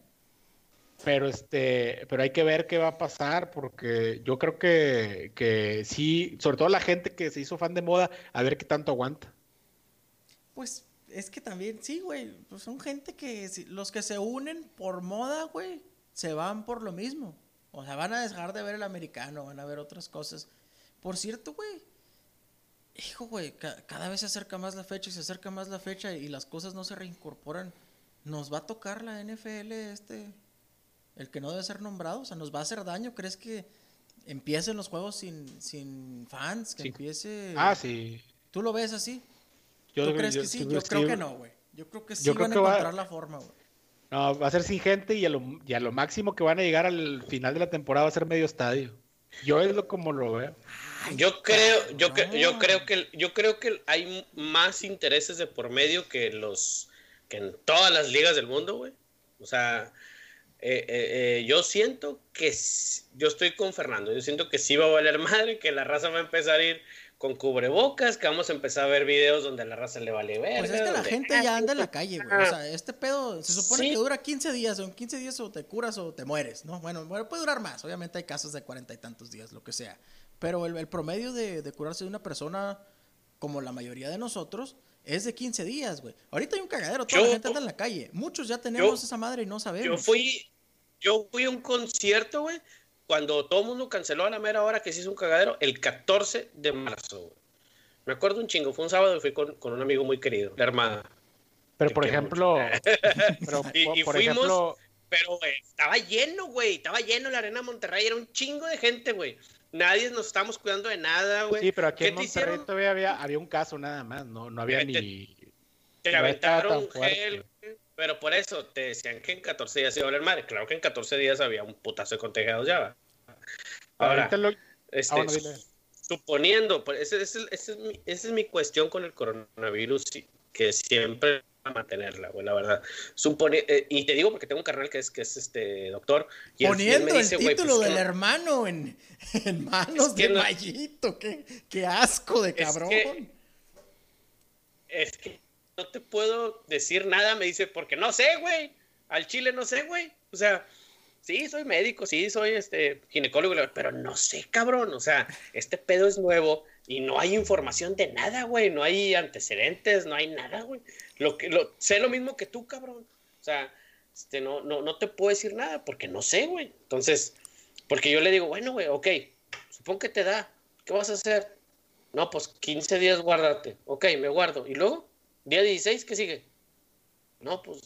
Pero este, pero hay que ver qué va a pasar, porque yo creo que, que sí, sobre todo la gente que se hizo fan de moda, a ver qué tanto aguanta. Pues es que también, sí, güey, pues son gente que los que se unen por moda, güey, se van por lo mismo. O sea, van a dejar de ver el americano, van a ver otras cosas. Por cierto, güey. Hijo, güey, cada vez se acerca más la fecha y se acerca más la fecha y las cosas no se reincorporan. Nos va a tocar la NFL este, el que no debe ser nombrado, o sea, nos va a hacer daño. ¿Crees que empiecen los juegos sin, sin fans? Que empiece... Ah, sí. ¿Tú lo ves así? ¿Tú crees que sí? Yo creo que no, güey. Yo creo que sí van a encontrar la forma, güey. No, va a ser sin gente y a, lo, y a lo máximo que van a llegar al final de la temporada va a ser medio estadio. Yo es lo como lo veo. Yo creo, yo, yo creo que yo creo que hay más intereses de por medio que los que en todas las ligas del mundo, güey. O sea, eh, eh, eh, yo siento que yo estoy con Fernando. Yo siento que sí va a valer madre, que la raza va a empezar a ir con cubrebocas, que vamos a empezar a ver videos donde la raza le vale ver. Pues es que la gente ya anda en la calle, güey. O sea, este pedo se supone que dura 15 días, o en 15 días o te curas o te mueres, ¿no? Bueno, puede durar más. Obviamente hay casos de cuarenta y tantos días, lo que sea. Pero el, promedio de, curarse de una persona, como la mayoría de nosotros, es de 15 días, güey. Ahorita hay un cagadero, toda la gente anda en la calle. Muchos ya tenemos esa madre y no sabemos. Yo fui, yo fui a un concierto, güey, cuando todo el mundo canceló a la mera hora que se hizo un cagadero, el 14 de marzo. Me acuerdo un chingo, fue un sábado y fui con, un amigo muy querido, la hermana. Pero por ejemplo, pero, y, por, fuimos, ejemplo... pero estaba lleno, güey, estaba lleno la arena Monterrey, era un chingo de gente, güey. Nadie nos estamos cuidando de nada, güey. Sí, pero aquí en Monterrey todavía había, había un caso nada más, no, no había ni... Te, aventaron gel, pero por eso te decían que en 14 días iba a valer madre. Claro que en 14 días había un putazo de contagiados ya. Ahora, este, ah, suponiendo, pues, esa es, mi, cuestión con el coronavirus, que siempre a mantenerla, güey, la verdad. Supone, eh, y te digo porque tengo un carnal que es, que es este doctor. Y Poniendo el título pues, del hermano en, manos de Mayito, qué, asco de cabrón. es que no te puedo decir nada, me dice, porque no sé, güey. Al chile no sé, güey. O sea, sí, soy médico, sí, soy este ginecólogo, pero no sé, cabrón. O sea, este pedo es nuevo y no hay información de nada, güey. No hay antecedentes, no hay nada, güey. Lo que, lo, sé lo mismo que tú, cabrón. O sea, este, no, no, no te puedo decir nada porque no sé, güey. Entonces, porque yo le digo, bueno, güey, ok, supongo que te da. ¿Qué vas a hacer? No, pues 15 días guárdate. Ok, me guardo. ¿Y luego? Día 16, ¿qué sigue? No, pues,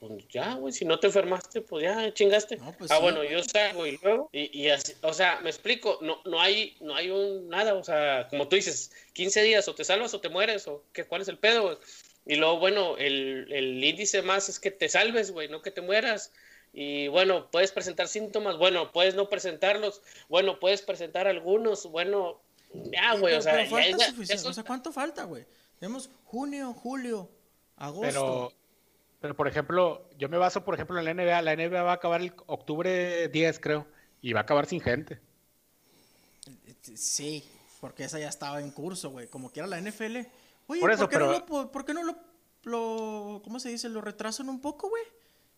pues ya, güey, si no te enfermaste, pues ya chingaste. Pues ah, bueno, yo salgo y luego, y, así, o sea, me explico, no, no hay, no hay un nada, o sea, como tú dices, 15 días, o te salvas o te mueres, o qué, cuál es el pedo, Y luego, bueno, el, el índice más es que te salves, güey, no que te mueras. Y bueno, puedes presentar síntomas, bueno, puedes no presentarlos, bueno, puedes presentar algunos, bueno, ya, güey, o sea, o sea, ¿cuánto falta, güey? Tenemos junio, julio, agosto. Pero, pero, por ejemplo, yo me baso, por ejemplo, en la NBA. La NBA va a acabar el octubre 10, creo. Y va a acabar sin gente. Sí, porque esa ya estaba en curso, güey. Como quiera la NFL. Oye, por, eso, qué no lo, ¿por qué no lo, ¿cómo se dice? Lo retrasan un poco, güey?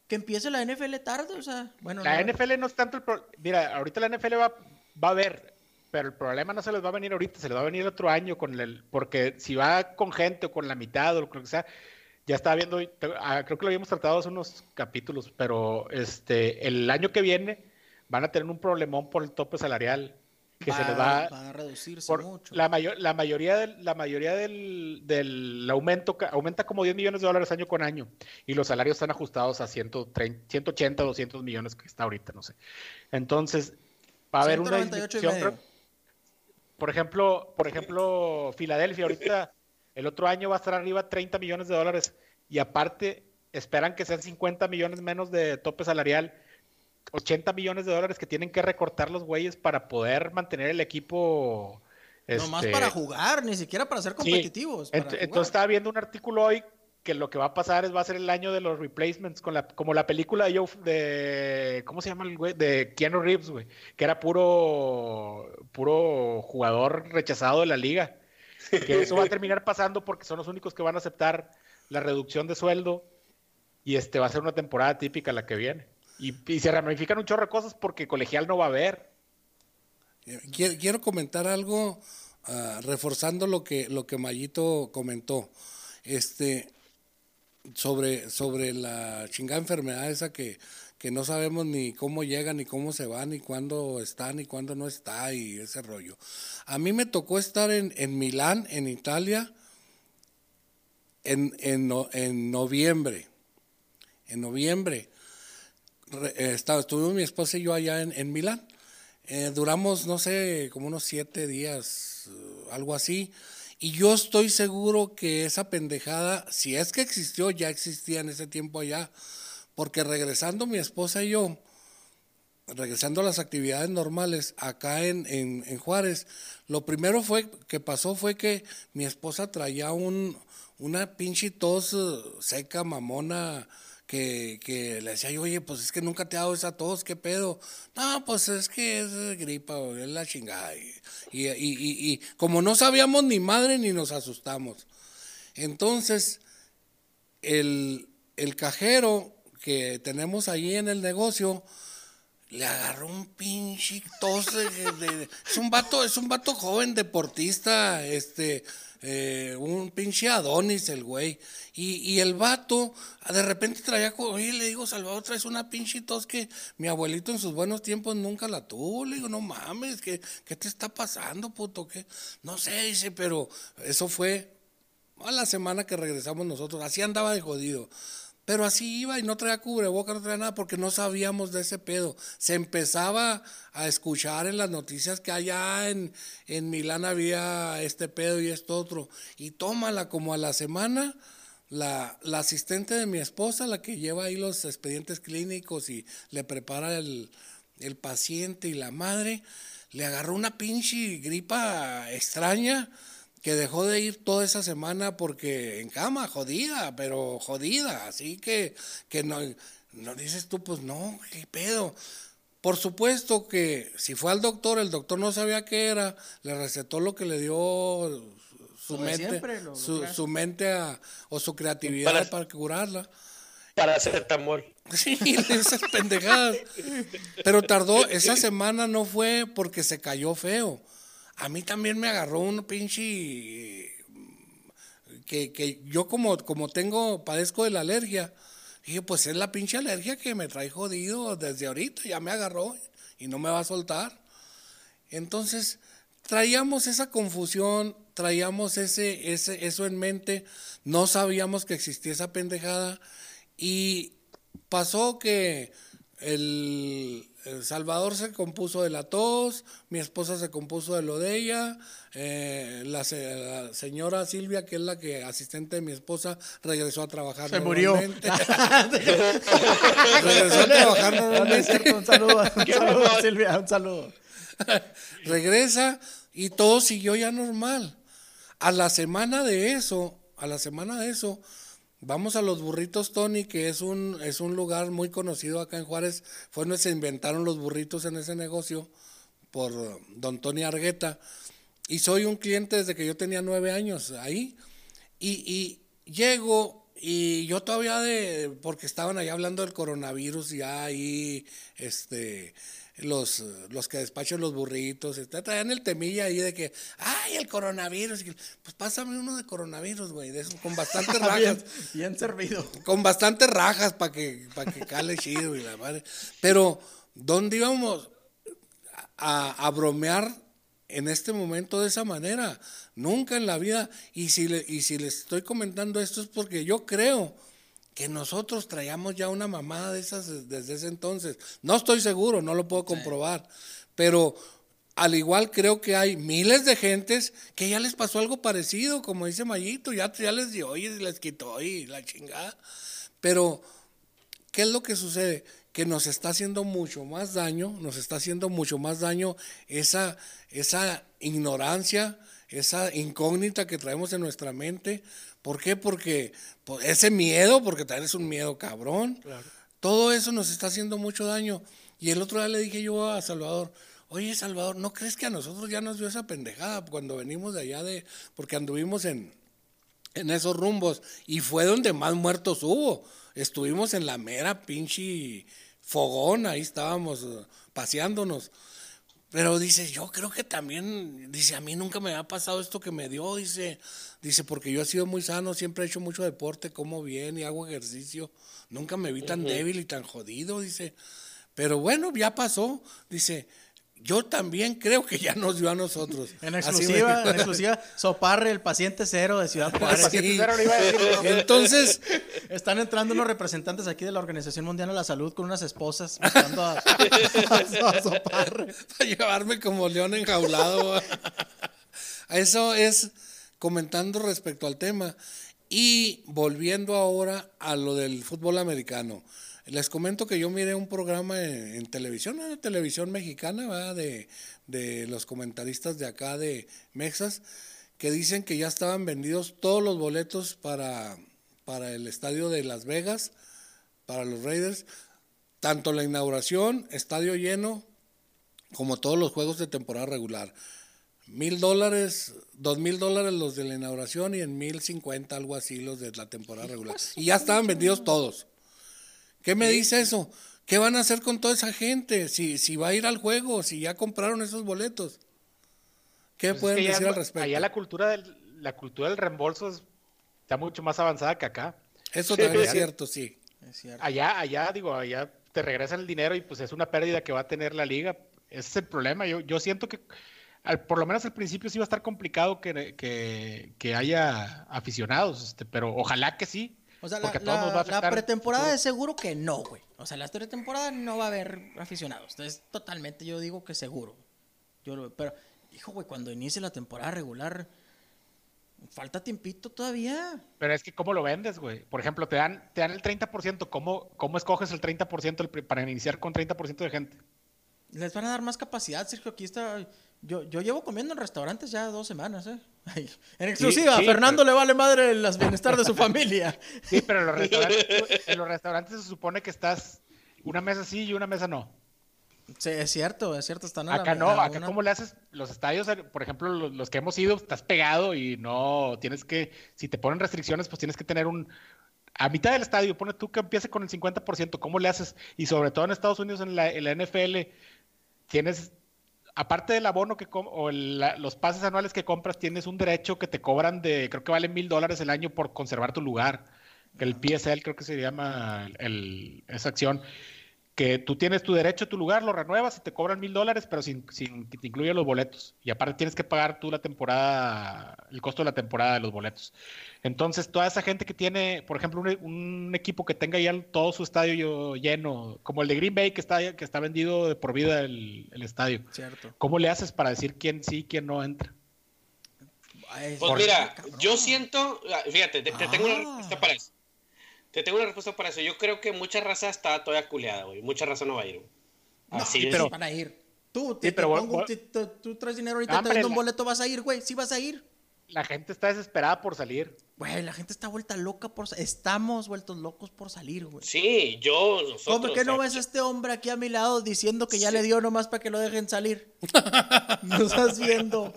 Que empiece la NFL tarde, o sea, bueno. La NFL no es tanto el... Mira, ahorita la NFL va, va a ver pero el problema no se les va a venir ahorita, se les va a venir otro año con el, porque si va con gente o con la mitad o lo que sea, ya estaba viendo, ah, creo que lo habíamos tratado hace unos capítulos, pero este, el año que viene van a tener un problemón por el tope salarial que se les va, a reducirse mucho. La, mayor, la mayoría, del, la mayoría del, del, aumento aumenta como 10 millones de dólares año con año y los salarios están ajustados a 130, 180, 200 millones que está ahorita, no sé. Entonces, va a haber una disminución por ejemplo, por ejemplo, Filadelfia ahorita el otro año va a estar arriba 30 millones de dólares y aparte esperan que sean 50 millones menos de tope salarial, 80 millones de dólares que tienen que recortar los güeyes para poder mantener el equipo. No más para este, jugar, ni siquiera para ser competitivos. entonces estaba viendo un artículo hoy que lo que va a pasar es va a ser el año de los replacements con la como la película de, de cómo se llama el güey de Keanu Reeves güey que era puro puro jugador rechazado de la liga. Que eso va a terminar pasando porque son los únicos que van a aceptar la reducción de sueldo y este va a ser una temporada típica la que viene. Y, se ramifican un chorro de cosas porque colegial no va a haber. Quiero, comentar algo ah, reforzando lo que lo que Mayito comentó. Este sobre, sobre la chingada enfermedad esa que, que no sabemos ni cómo llega, ni cómo se va, ni cuándo está, ni cuándo no está, y ese rollo. A mí me tocó estar en, en Milán, en Italia, en, en, en noviembre. En noviembre. Eh, estaba, estuvimos mi esposa y yo allá en, en Milán. Eh, duramos, no sé, como unos siete días, algo así. Y yo estoy seguro que esa pendejada, si es que existió, ya existía en ese tiempo allá. Porque regresando mi esposa y yo, regresando a las actividades normales acá en, en, Juárez, lo primero fue que pasó fue que mi esposa traía un, una pinche tos eh, seca, mamona, que, le decía yo, oye, pues es que nunca te ha dado esa tos, ¿qué pedo? No, pues es que es gripa, es la chingada. Y, y, y, y, como no sabíamos ni madre ni nos asustamos. Entonces, el, el cajero que tenemos ahí en el negocio, le agarró un pinche tos es un vato, es un vato joven deportista, este, eh, un pinche Adonis el güey. Y, y, el vato, de repente traía, oye, le digo, Salvador, traes una pinche tos que mi abuelito en sus buenos tiempos nunca la tuvo. Le digo, no mames, ¿qué, qué te está pasando, puto? ¿Qué? No sé, dice, pero eso fue a la semana que regresamos nosotros. Así andaba de jodido. Pero así iba y no traía cubreboca, no traía nada porque no sabíamos de ese pedo. Se empezaba a escuchar en las noticias que allá en, en Milán había este pedo y esto otro. Y tómala como a la semana, la, la asistente de mi esposa, la que lleva ahí los expedientes clínicos y le prepara el, el paciente y la madre, le agarró una pinche gripa extraña que dejó de ir toda esa semana porque en cama, jodida, pero jodida. Así que, que no, no dices tú, pues no, qué pedo. Por supuesto que si fue al doctor, el doctor no sabía qué era, le recetó lo que le dio su mente, su, mente o su creatividad para, curarla. Para hacer tamor. Sí, esas pendejadas. Pero tardó, esa semana no fue porque se cayó feo a mí también me agarró un pinche que, que yo como, como tengo, padezco de la alergia, dije, pues es la pinche alergia que me trae jodido desde ahorita, ya me agarró y no me va a soltar. Entonces, traíamos esa confusión, traíamos ese, ese, eso en mente, no sabíamos que existía esa pendejada y pasó que el, Salvador se compuso de la tos, mi esposa se compuso de lo de ella, eh, la, señora Silvia, que es la que asistente de mi esposa, regresó a trabajar. Se murió. regresó a trabajar normalmente. un saludo, un saludo Silvia, un saludo. Regresa y todo siguió ya normal. A la semana de eso, a la semana de eso, Vamos a los burritos Tony, que es un, es un lugar muy conocido acá en Juárez. Fue donde se inventaron los burritos en ese negocio por don Tony Argueta. Y soy un cliente desde que yo tenía nueve años ahí. Y, y llego y yo todavía de, porque estaban ahí hablando del coronavirus, ya ahí, este, los, los que despachan los burritos, traían el temilla ahí de que, ay, el coronavirus. Pues pásame uno de coronavirus, güey, de eso, con bastantes rajas. bien, servido. Con bastantes rajas para que, para que cale chido y la madre. Pero, ¿dónde íbamos a, a, bromear en este momento de esa manera? Nunca en la vida. Y si, le, y si les estoy comentando esto es porque yo creo que nosotros traíamos ya una mamada de esas desde ese entonces. No estoy seguro, no lo puedo comprobar, pero al igual creo que hay miles de gentes que ya les pasó algo parecido, como dice Mayito, ya, ya les dio y les quitó y la chingada. Pero, ¿qué es lo que sucede? Que nos está haciendo mucho más daño, nos está haciendo mucho más daño esa, esa ignorancia, esa incógnita que traemos en nuestra mente, ¿Por qué? Porque pues, ese miedo, porque también es un miedo cabrón. Todo eso nos está haciendo mucho daño. Y el otro día le dije yo a Salvador, oye Salvador, ¿no crees que a nosotros ya nos dio esa pendejada cuando venimos de allá de, porque anduvimos en, en esos rumbos y fue donde más muertos hubo. Estuvimos en la mera pinche fogón, ahí estábamos uh, paseándonos. Pero dice, yo creo que también, dice, a mí nunca me ha pasado esto que me dio, dice, dice, porque yo he sido muy sano, siempre he hecho mucho deporte, como bien y hago ejercicio, nunca me vi tan débil y tan jodido, dice, pero bueno, ya pasó, dice, yo también creo que ya nos dio a nosotros. En exclusiva, en exclusiva, Soparre, el paciente cero de Ciudad Juárez. Entonces, están entrando unos representantes aquí de la Organización Mundial de la Salud con unas esposas buscando a, Soparre. Para llevarme como león enjaulado. Eso es comentando respecto al tema. Y volviendo ahora a lo del fútbol americano. Les comento que yo miré un programa en, televisión, una televisión mexicana, De, de los comentaristas de acá de Mexas, que dicen que ya estaban vendidos todos los boletos para, para el estadio de Las Vegas, para los Raiders, tanto la inauguración, estadio lleno, como todos los juegos de temporada regular. Mil dólares, dos mil dólares los de la inauguración y en mil cincuenta, algo así, los de la temporada regular. Y ya estaban vendidos todos. ¿Qué me dice eso? ¿Qué van a hacer con toda esa gente? Si, si va a ir al juego, si ya compraron esos boletos. ¿Qué pues pueden decir al respecto? Allá la cultura del, la cultura del reembolso está mucho más avanzada que acá. Eso también es cierto, sí. Allá, allá, digo, allá te regresan el dinero y pues es una pérdida que va a tener la liga. Ese es el problema. Yo, yo siento que por lo menos al principio sí va a estar complicado que, que, haya aficionados, este, pero ojalá que sí. O sea, la, pretemporada es seguro que no, güey. O sea, la pretemporada no va a haber aficionados. Entonces, totalmente yo digo que seguro. Yo pero, hijo, güey, cuando inicie la temporada regular, falta tiempito todavía. Pero es que, ¿cómo lo vendes, güey? Por ejemplo, te dan, te dan el 30%. ¿Cómo, ¿Cómo escoges el 30% para iniciar con 30% de gente? Les van a dar más capacidad, Sergio. Aquí está yo, yo llevo comiendo en restaurantes ya dos semanas, ¿eh? En exclusiva, a Fernando le vale madre el bienestar de su familia. Sí, pero en los, restaurantes, en los restaurantes se supone que estás una mesa sí y una mesa no. Sí, es cierto, es cierto. Están acá no, acá cómo le haces los estadios, por ejemplo, los, que hemos ido, estás pegado y no tienes que, si te ponen restricciones, pues tienes que tener un, a mitad del estadio, pone tú que empiece con el 50%, ¿cómo le haces? Y sobre todo en Estados Unidos, en la, en la NFL, tienes aparte del abono que o los pases anuales que compras, tienes un derecho que te cobran de, creo que vale mil dólares el año por conservar tu lugar. El PSL creo que se llama esa acción que tú tienes tu derecho a tu lugar, lo renuevas y te cobran mil dólares, pero sin, sin, que te incluya los boletos. Y aparte tienes que pagar tú la temporada, el costo de la temporada de los boletos. Entonces, toda esa gente que tiene, por ejemplo, un, equipo que tenga ya todo su estadio lleno, como el de Green Bay que está, que está vendido de por vida el, estadio. Cierto. ¿Cómo le haces para decir quién sí, quién no entra? Pues mira, yo siento, fíjate, te, tengo una respuesta para eso. Te tengo una respuesta para eso. Yo creo que mucha raza está todavía culeada, güey. Mucha raza no va a ir. Así pero, van a ir. Tú, te, pongo, tú traes dinero ahorita, te vendo un boleto, vas a ir, güey. Sí vas a ir. La gente está desesperada por salir. Güey, la gente está vuelta loca por Estamos vueltos locos por salir, güey. Sí, yo, nosotros. ¿Cómo que no ves a este hombre aquí a mi lado diciendo que ya le dio nomás para que lo dejen salir? no estás viendo.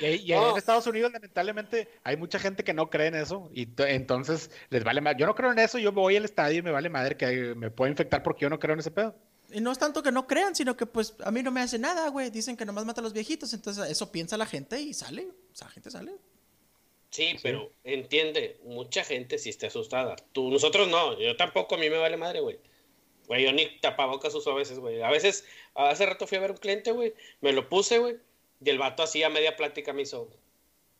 Y, en Estados Unidos, lamentablemente, hay mucha gente que no cree en eso. Y entonces les vale más. Yo no creo en eso, yo voy al estadio y me vale madre que me pueda infectar porque yo no creo en ese pedo. Y no es tanto que no crean, sino que pues a mí no me hace nada, güey. Dicen que nomás mata a los viejitos, entonces eso piensa la gente y sale. O sea, la gente sale. Sí, pero entiende, mucha gente sí está asustada. Tú, nosotros no, yo tampoco, a mí me vale madre, güey. Güey, yo ni tapabocas uso a veces, güey. A veces, hace rato fui a ver un cliente, güey, me lo puse, güey, y el vato así a media plática me hizo,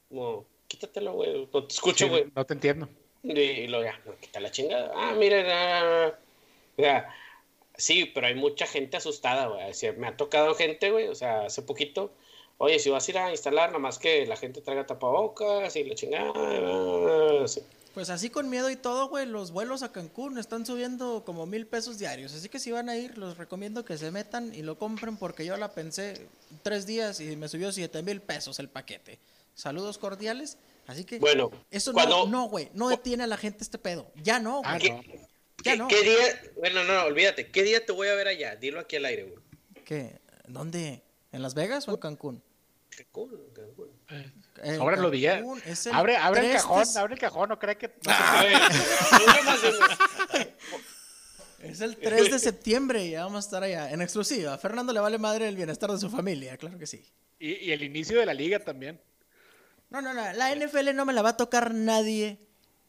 como, quítatelo, güey, no te escucho, güey. no te entiendo. Y, lo ya, quita la chingada. Ah, miren, ah, ya. Sí, pero hay mucha gente asustada, güey. me ha tocado gente, güey, o sea, hace poquito Oye, si vas a ir a instalar, nomás que la gente traiga tapabocas y la chingada. Pues así con miedo y todo, güey, los vuelos a Cancún están subiendo como mil pesos diarios. Así que si van a ir, los recomiendo que se metan y lo compren porque yo la pensé tres días y me subió siete mil pesos el paquete. Saludos cordiales. Así que bueno, eso no, no, güey, no detiene a la gente este pedo. Ya no, güey. ¿Qué, ya no. ¿Qué día? Bueno, no, olvídate. ¿Qué día te voy a ver allá? Dilo aquí al aire, güey. ¿Qué? ¿Dónde? ¿En Las Vegas o en Cancún? Cancún, Cancún. Eh, los billetes. Abre, abre el cajón, abre el cajón, no cree que. es el 3 de septiembre, ya vamos a estar allá, en exclusiva. A Fernando le vale madre el bienestar de su familia, claro que sí. Y, y el inicio de la liga también. No, no, no, la NFL no me la va a tocar nadie.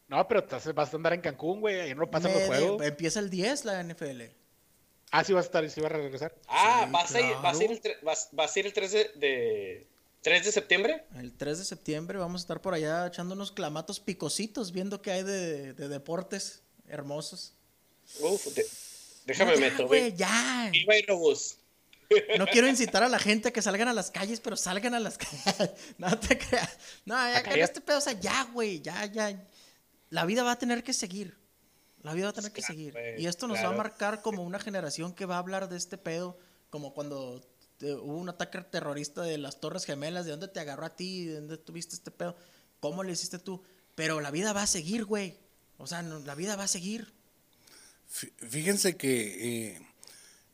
No, pero vas a andar en Cancún, güey, ahí no pasan los juegos. Empieza el 10 la NFL. Ah, sí va a estar, sí va a regresar. Ah, va, a ser, va, a ser el va, a ser el 3 de, 3 de septiembre. El 3 de septiembre vamos a estar por allá echando unos clamatos picositos, viendo qué hay de, deportes hermosos. Uf, déjame no, meto, güey. Ya. No quiero incitar a la gente a que salgan a las calles, pero salgan a las calles. No te creas. No, ya, este pedo, o sea, ya, güey, ya, ya. La vida va a tener que seguir. La vida va a tener que seguir. y esto nos va a marcar como una generación que va a hablar de este pedo, como cuando hubo un ataque terrorista de las Torres Gemelas, de dónde te agarró a ti, de dónde tuviste este pedo, cómo le hiciste tú. Pero la vida va a seguir, güey. O sea, la vida va a seguir. Fíjense que eh,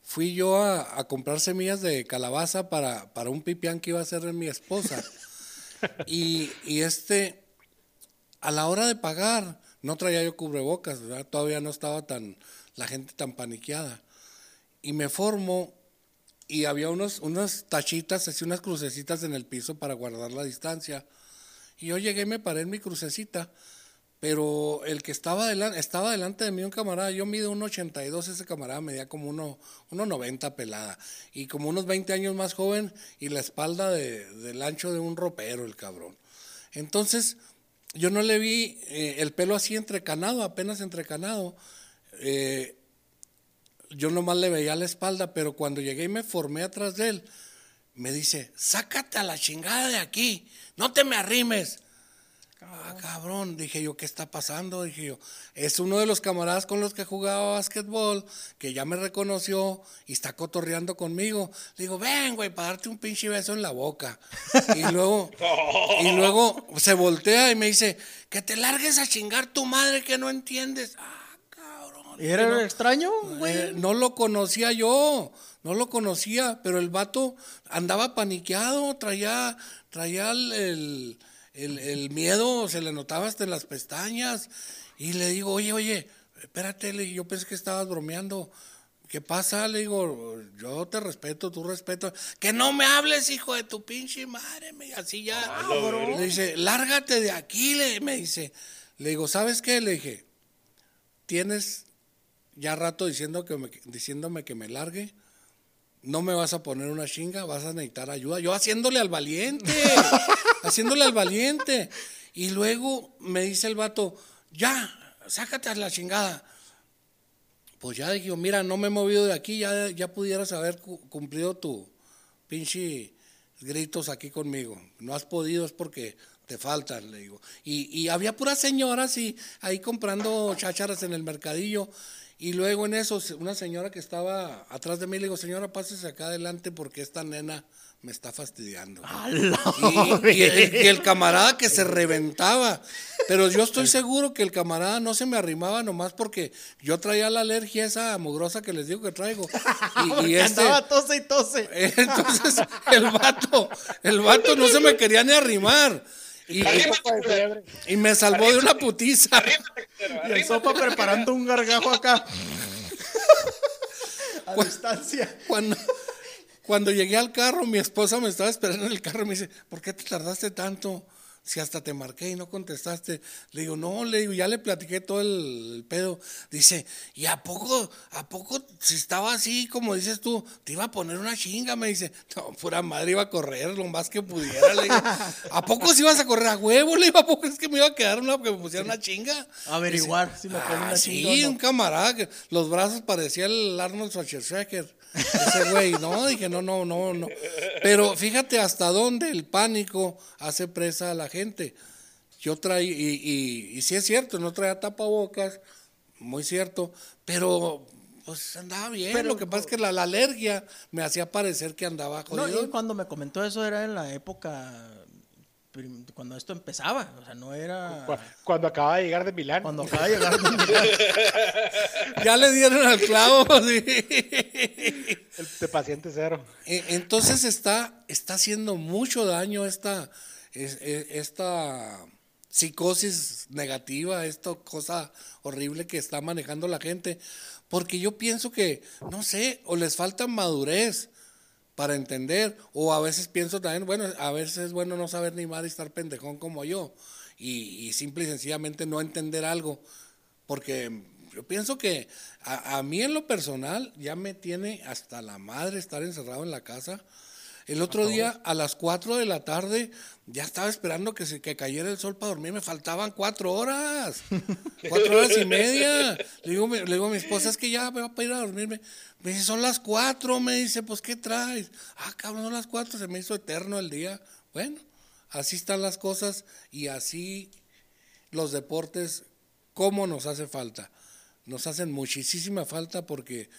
fui yo a, comprar semillas de calabaza para, para un pipián que iba a ser mi esposa. y, y este, a la hora de pagar, no traía yo cubrebocas, ¿verdad? todavía no estaba tan la gente tan paniqueada. y me formo y había unos, unas tachitas, así unas crucecitas en el piso para guardar la distancia. Y yo llegué y me paré en mi crucecita, pero el que estaba delante, estaba delante de mí un camarada, yo mido 1,82, ese camarada medía como 1,90 pelada, y como unos 20 años más joven y la espalda del ancho de un ropero, el cabrón. Entonces, yo no le vi eh, el pelo así entrecanado, apenas entrecanado. Eh, yo nomás le veía la espalda, pero cuando llegué y me formé atrás de él, me dice, sácate a la chingada de aquí, no te me arrimes. Ah, cabrón, dije yo, ¿qué está pasando? Dije yo, es uno de los camaradas con los que jugaba básquetbol, que ya me reconoció y está cotorreando conmigo. Le digo, ven, güey, para darte un pinche beso en la boca. Y luego, y luego se voltea y me dice, que te largues a chingar tu madre que no entiendes. Ah, cabrón. ¿Y era extraño, güey? Eh, no lo conocía yo, no lo conocía, pero el vato andaba paniqueado, traía, traía el el, miedo se le notaba hasta en las pestañas. Y le digo, oye, oye, espérate, yo pensé que estabas bromeando. ¿Qué pasa? Le digo, yo te respeto, tú respeto. Que no me hables, hijo de tu pinche madre. Me, así ya. Ah, le dice, lárgate de aquí, le, me dice. Le digo, ¿sabes qué? Le dije, tienes ya rato diciendo que diciéndome que me largue no me vas a poner una chinga, vas a necesitar ayuda. Yo haciéndole al valiente, haciéndole al valiente. Y luego me dice el vato, ya, sácate a la chingada. Pues ya dije, mira, no me he movido de aquí, ya, ya pudieras haber cumplido tu pinche gritos aquí conmigo. No has podido, es porque te faltan, le digo. Y, y había puras señoras y ahí comprando chácharas en el mercadillo. Y luego en eso, una señora que estaba atrás de mí le digo, señora, pásese acá adelante porque esta nena me está fastidiando. Y, el, camarada que se reventaba. Pero yo estoy seguro que el camarada no se me arrimaba nomás porque yo traía la alergia esa mugrosa que les digo que traigo. Y, este, tose y tose. Entonces, el vato, el vato no se me quería ni arrimar. Y, me salvó de una putiza. y el sopa preparando un gargajo acá. A distancia. Cuando, cuando llegué al carro, mi esposa me estaba esperando en el carro y me dice, ¿por qué te tardaste tanto? Si hasta te marqué y no contestaste. Le digo, no, le digo, ya le platiqué todo el, pedo. Dice, ¿y a poco, a poco, si estaba así, como dices tú, te iba a poner una chinga? Me dice, no, pura madre, iba a correr lo más que pudiera. Le digo, ¿a poco si ibas a correr a huevo? Le digo, ¿a poco es que me iba a quedar una que me pusiera una chinga? Averiguar si me pone una ah, chinga. Sí, un camarada que los brazos parecía el Arnold Schwarzenegger. Ese güey, no, dije, no, no, no, no. Pero fíjate hasta dónde el pánico hace presa a la gente. Yo traí, y, y, y sí es cierto, no traía tapabocas, muy cierto, pero pues andaba bien. Pero, lo que pasa es que la, alergia me hacía parecer que andaba jodido. No, y cuando me comentó eso era en la época cuando esto empezaba, o sea, no era... Cuando acaba de llegar de Milán. Cuando acaba de llegar de Milán. ya le dieron al clavo, sí. de paciente cero. E, entonces está, está haciendo mucho daño esta, e, esta psicosis negativa, esta cosa horrible que está manejando la gente, porque yo pienso que, no sé, o les falta madurez para entender, o a veces pienso también, bueno, a veces es bueno no saber ni más y estar pendejón como yo, y, simple y sencillamente no entender algo, porque yo pienso que a, a, mí en lo personal ya me tiene hasta la madre estar encerrado en la casa, el otro día a las 4 de la tarde ya estaba esperando que, se, que cayera el sol para dormir, me faltaban cuatro horas, cuatro horas y media. Le digo, le digo a mi esposa, es que ya me va a ir a dormirme. Me dice, son las cuatro, me dice, pues ¿qué traes? Ah, cabrón, son las cuatro, se me hizo eterno el día. Bueno, así están las cosas y así los deportes, ¿cómo nos hace falta? Nos hacen muchísima falta porque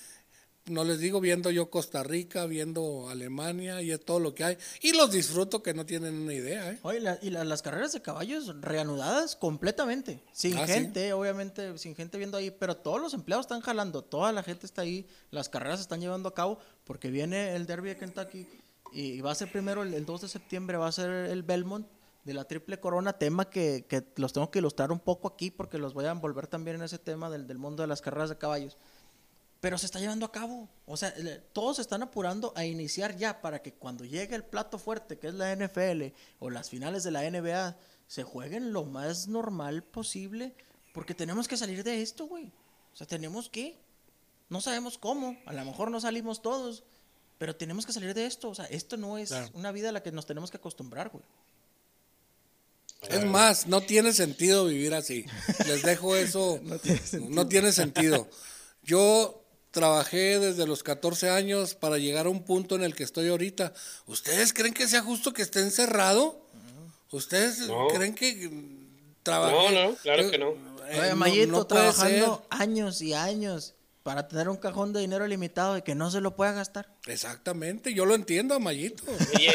no les digo viendo yo Costa Rica, viendo Alemania y todo lo que hay. Y los disfruto que no tienen una idea. ¿eh? Oye, y las carreras de caballos reanudadas completamente. Sin ah, gente, obviamente, sin gente viendo ahí. Pero todos los empleados están jalando, toda la gente está ahí. Las carreras se están llevando a cabo porque viene el Derby de Kentucky y va a ser primero el, 2 de septiembre, va a ser el Belmont de la triple corona, tema que, que, los tengo que ilustrar un poco aquí porque los voy a envolver también en ese tema del, del mundo de las carreras de caballos pero se está llevando a cabo. O sea, todos se están apurando a iniciar ya para que cuando llegue el plato fuerte, que es la NFL o las finales de la NBA, se jueguen lo más normal posible, porque tenemos que salir de esto, güey. O sea, tenemos que. No sabemos cómo, a lo mejor no salimos todos, pero tenemos que salir de esto. O sea, esto no es una vida a la que nos tenemos que acostumbrar, güey. Es más, no tiene sentido vivir así. Les dejo eso. no, tiene no tiene sentido. Yo trabajé desde los 14 años para llegar a un punto en el que estoy ahorita. ¿Ustedes creen que sea justo que esté encerrado? ¿Ustedes creen que trabaje? No, no, claro que no. Eh, Mayito trabajando años y años para tener un cajón de dinero limitado y que no se lo pueda gastar. Exactamente, yo lo entiendo, Mayito. Oye,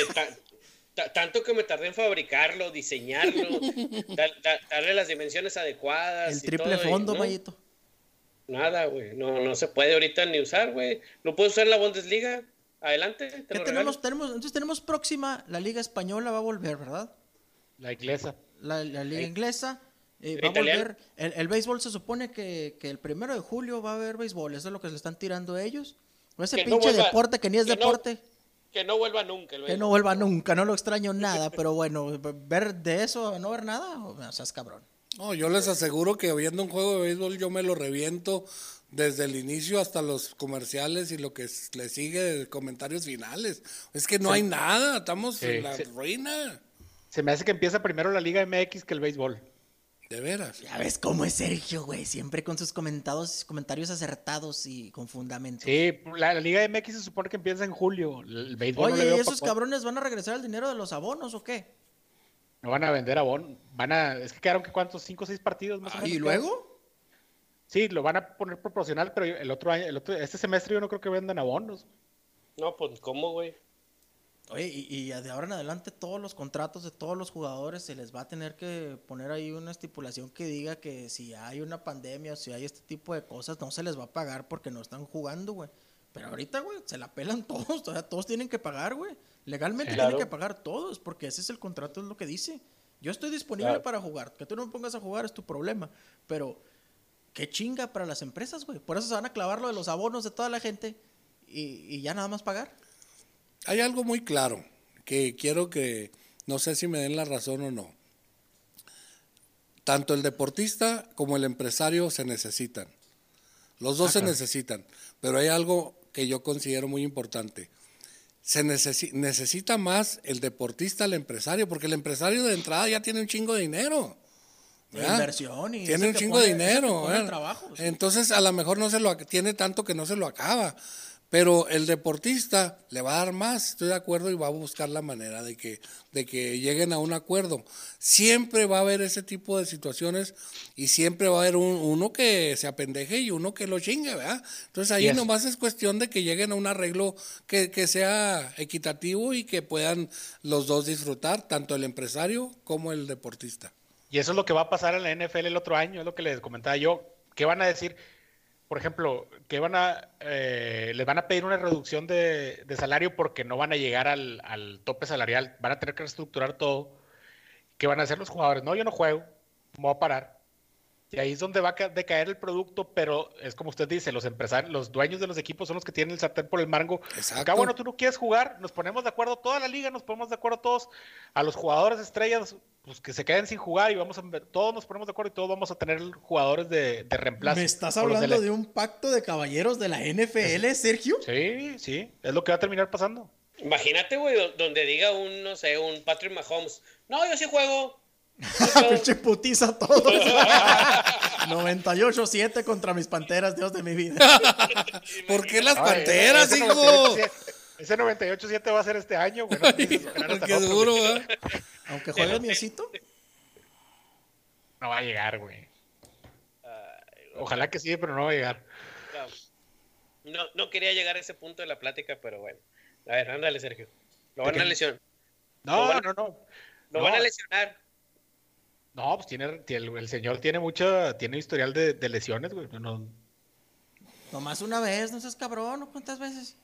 tanto que me tardé en fabricarlo, diseñarlo, darle las dimensiones adecuadas. El triple fondo, Mayito. Nada, güey. No, no se puede ahorita ni usar, güey. ¿No puedes usar la Bundesliga? Adelante. ¿Qué tenemos, tenemos? Entonces tenemos próxima, la Liga Española va a volver, ¿verdad? La inglesa. La, Liga Inglesa. Eh, va a volver. El, béisbol se supone que, el primero de julio va a haber béisbol. Eso es lo que se están tirando ellos. O ese pinche deporte que ni es deporte. que no vuelva nunca. que no vuelva nunca. No lo extraño nada. pero bueno, ver de eso, no ver nada, o sea, es cabrón. No, yo les aseguro que viendo un juego de béisbol yo me lo reviento desde el inicio hasta los comerciales y lo que le sigue de comentarios finales. Es que no hay nada, estamos en la ruina. Se me hace que empieza primero la Liga MX que el béisbol. De veras. Ya ves cómo es Sergio, güey. Siempre con sus comentarios, comentarios acertados y con fundamentos. Sí, la, Liga MX se supone que empieza en julio. El béisbol Oye, ¿y esos cabrones van a regresar el dinero de los abonos o qué? No van a vender a Bon. Van a. Es que quedaron que cuántos, cinco o seis partidos más o ah, menos. ¿Y luego? Sí, lo van a poner proporcional, pero el otro año, el otro, este semestre yo no creo que vendan abonos. No, pues, ¿cómo, güey? Oye, y, de ahora en adelante todos los contratos de todos los jugadores se les va a tener que poner ahí una estipulación que diga que si hay una pandemia o si hay este tipo de cosas, no se les va a pagar porque no están jugando, güey. Pero ahorita, güey, se la pelan todos, todos tienen que pagar, güey. Legalmente tienen que pagar todos, porque ese es el contrato, es lo que dice. Yo estoy disponible para jugar. Que tú no me pongas a jugar es tu problema. Pero, qué chinga para las empresas, güey. Por eso se van a clavar lo de los abonos de toda la gente y, ya nada más pagar. Hay algo muy claro que quiero que, no sé si me den la razón o no. Tanto el deportista como el empresario se necesitan. Los dos se necesitan. Pero hay algo que yo considero muy importante se necesita más el deportista al empresario, porque el empresario de entrada ya tiene un chingo de dinero. inversión y tiene un chingo de dinero. Entonces a lo mejor no se lo tiene tanto que no se lo acaba. Pero el deportista le va a dar más, estoy de acuerdo, y va a buscar la manera de que, de que lleguen a un acuerdo. Siempre va a haber ese tipo de situaciones y siempre va a haber uno que se apendeje y uno que lo chingue, ¿verdad? Entonces ahí nomás es cuestión de que lleguen a un arreglo que, que sea equitativo y que puedan los dos disfrutar, tanto el empresario como el deportista. Y eso es lo que va a pasar en la NFL el otro año, es lo que les comentaba yo. ¿Qué van a decir? Por ejemplo, que van a, eh, les van a pedir una reducción de, salario porque no van a llegar al, al, tope salarial, van a tener que reestructurar todo. ¿Qué van a hacer los jugadores? No, yo no juego, me voy a parar. Y ahí es donde va a decaer el producto, pero es como usted dice, los empresarios, los dueños de los equipos son los que tienen el sartén por el mango. Acá, bueno, tú no quieres jugar, nos ponemos de acuerdo, toda la liga, nos ponemos de acuerdo todos, a los jugadores estrellas, pues que se queden sin jugar y vamos a, todos nos ponemos de acuerdo y todos vamos a tener jugadores de, reemplazo. ¿Me estás hablando de, un pacto de caballeros de la NFL, Sergio? Sí, sí, es lo que va a terminar pasando. Imagínate, güey, donde diga un, no sé, un Patrick Mahomes, no, yo sí juego, Pinche putiza todos. 98-7 contra mis panteras, Dios de mi vida. ¿Por qué las panteras, hijo? Ese 98-7 va a ser este año, güey. qué duro, ¿eh? Aunque juegue mi osito. No va a llegar, güey. Ojalá que sí, pero no va a llegar. No, no quería llegar a ese punto de la plática, pero bueno. A ver, ándale, Sergio. Lo van a lesionar. No, no, no. Lo van a lesionar. No, pues tiene, el, señor tiene mucha, tiene historial de, lesiones, güey. No, Nomás una vez, no seas cabrón, ¿no? ¿Cuántas veces?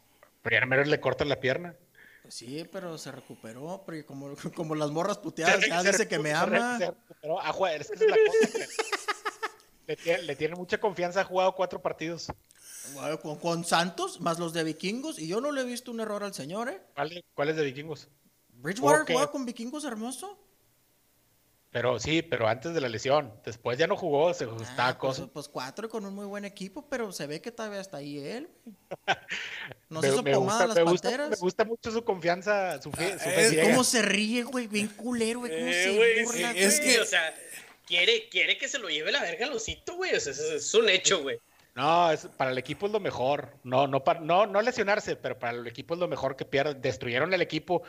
Pero ya menos le cortan la pierna. Pues sí, pero se recuperó, porque como, como las morras puteadas, ya dice que me ama. Se recuperó. Ah, es que es la cosa. le, tiene, le, tiene, mucha confianza, ha jugado cuatro partidos. con, Santos, más los de vikingos, y yo no le he visto un error al señor, ¿eh? ¿Cuál, es de vikingos? Bridgewater jugaba con vikingos hermoso. Pero sí, pero antes de la lesión. Después ya no jugó, se ah, pues, pues, cuatro con un muy buen equipo, pero se ve que todavía está ahí él. No se hizo pomada las panteras. me gusta mucho su confianza, su fe, ah, ¿Cómo se ríe, güey? Bien culero, güey. ¿Cómo se eh, burla, Es que, o sea, quiere, quiere que se lo lleve la verga al osito, güey. O sea, es, un hecho, güey. No, es, para el equipo es lo mejor. No, no, no, no lesionarse, pero para el equipo es lo mejor que pierda. Destruyeron el equipo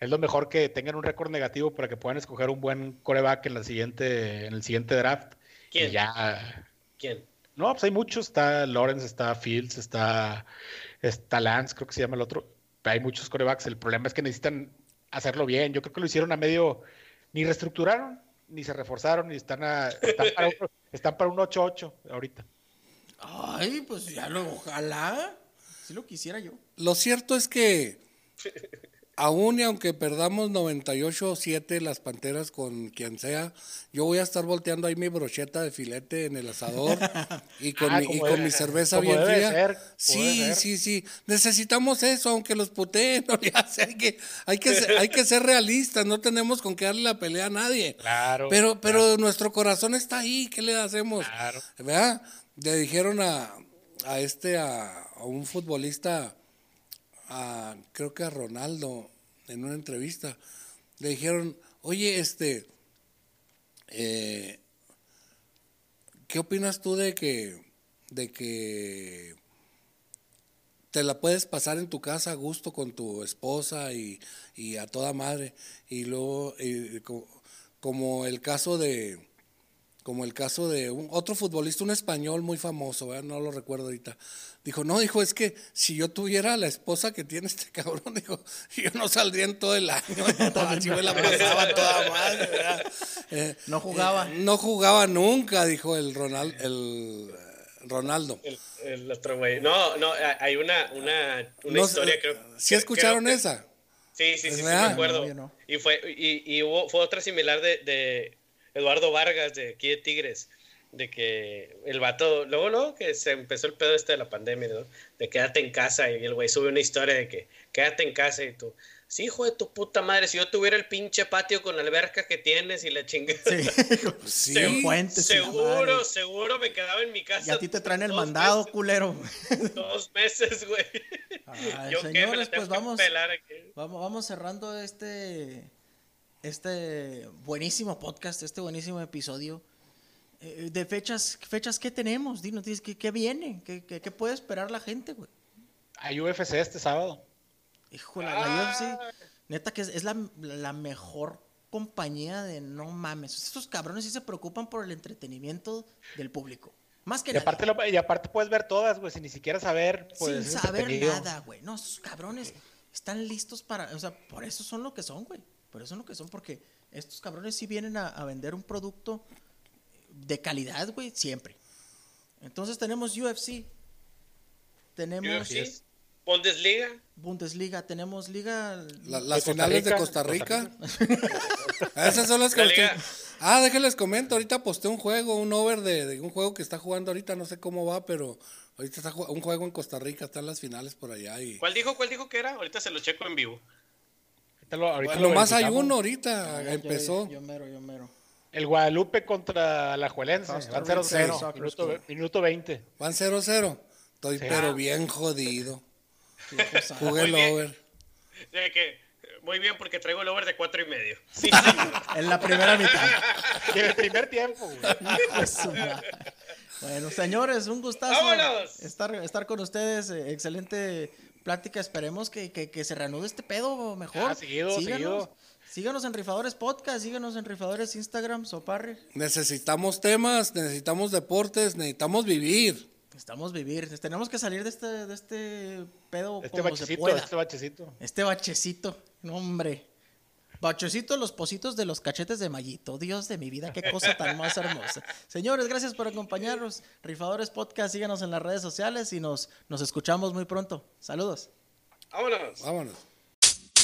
es lo mejor que tengan un récord negativo para que puedan escoger un buen coreback en, la siguiente, en el siguiente draft. ¿Quién? ya... ¿Quién? No, pues hay muchos. Está Lawrence, está Fields, está, está Lance, creo que se llama el otro. Hay muchos corebacks. El problema es que necesitan hacerlo bien. Yo creo que lo hicieron a medio. Ni reestructuraron, ni se reforzaron, ni están, a, están, para, un, están para un 8-8 ahorita. Ay, pues ya lo, ojalá. Si lo quisiera yo. Lo cierto es que aún y aunque perdamos 98-7 las Panteras con quien sea, yo voy a estar volteando ahí mi brocheta de filete en el asador y con, ah, mi, con mi cerveza bien fría. sí, sí, sí. Necesitamos eso, aunque los puteen. hay, que, hay, que ser, hay que ser realistas, no tenemos con qué darle la pelea a nadie. Claro. Pero, pero nuestro corazón está ahí, ¿qué le hacemos? Claro. ¿Verdad? Le dijeron a, a este, a, a un futbolista a, creo que a Ronaldo, en una entrevista, le dijeron, oye, este, eh, ¿qué opinas tú de que, de que te la puedes pasar en tu casa a gusto con tu esposa y, y a toda madre? Y luego, como el caso de, como el caso de un, otro futbolista, un español muy famoso, no lo recuerdo ahorita. Dijo, no, dijo, es que si yo tuviera la esposa que tiene este cabrón, dijo, yo no saldría en todo el año. si me la pasaba toda madre, eh, no jugaba. Eh, no jugaba nunca, dijo el, Ronald, el Ronaldo. El, otro güey. No, no, hay una, una, una historia, creo. ¿Sí escucharon esa? Sí, sí, sí, sí, me acuerdo. Y, fue, y, y hubo, fue otra similar de Eduardo Vargas de aquí de Tigres, de que el vato, luego, luego que se empezó el pedo este de la pandemia, ¿no? De quédate en casa y el güey sube una historia de que quédate en casa y tú, sí, hijo de tu puta madre, si yo tuviera el pinche patio con alberca que tienes y la chingada. Sí, sí seguro, seguro me quedaba en mi casa. Y a ti te traen el mandado, culero. Dos meses, güey. yo señores, pues vamos, vamos, vamos cerrando este este buenísimo podcast, este buenísimo episodio. Eh, de fechas, fechas ¿qué tenemos? Dinos, ¿qué, qué viene? ¿Qué, qué, puede esperar la gente, güey? Hay UFC este sábado. Híjole, la UFC, neta que es, la, mejor compañía de no mames. Estos cabrones sí se preocupan por el entretenimiento del público. Más que y aparte, y aparte puedes ver todas, güey, sin ni siquiera saber. Pues, sin saber nada, güey. No, esos cabrones están listos para. O sea, por eso son lo que son, güey. Por eso es lo que son, porque estos cabrones sí vienen a, vender un producto de calidad, güey, siempre. Entonces tenemos UFC, tenemos Bundesliga. Bundesliga, tenemos liga. las finales de Costa Rica. Esas son las que. Ah, déjenles comento. Ahorita posté un juego, un over de, un juego que está jugando ahorita. No sé cómo va, pero ahorita está un juego en Costa Rica. Están las finales por allá. Y... ¿Cuál dijo? ¿Cuál dijo que era? Ahorita se lo checo en vivo. Lo, más hay uno ahorita, empezó. Yo, mero, yo mero. El Guadalupe contra la Juelense. Van 0-0. Minuto, 20. Van 0-0. Estoy pero bien jodido. Jugué el over. que, muy bien, porque traigo el over de 4 y medio. Sí, en la primera mitad. en el primer tiempo. bueno, señores, un gustazo estar, estar con ustedes. Eh, excelente plática. Esperemos que, que, se reanude este pedo mejor. Ah, síganos, Síganos en Rifadores Podcast, síganos en Rifadores Instagram, Soparre. Necesitamos temas, necesitamos deportes, necesitamos vivir. Necesitamos vivir, tenemos que salir de este, de este pedo este como se pueda. Este bachecito. Este bachecito, no, hombre. Bachecito, los positos de los cachetes de Mallito. Dios de mi vida, qué cosa tan más hermosa. Señores, gracias por acompañarnos. Rifadores Podcast, síganos en las redes sociales y nos, nos escuchamos muy pronto. Saludos. Vámonos. Vámonos.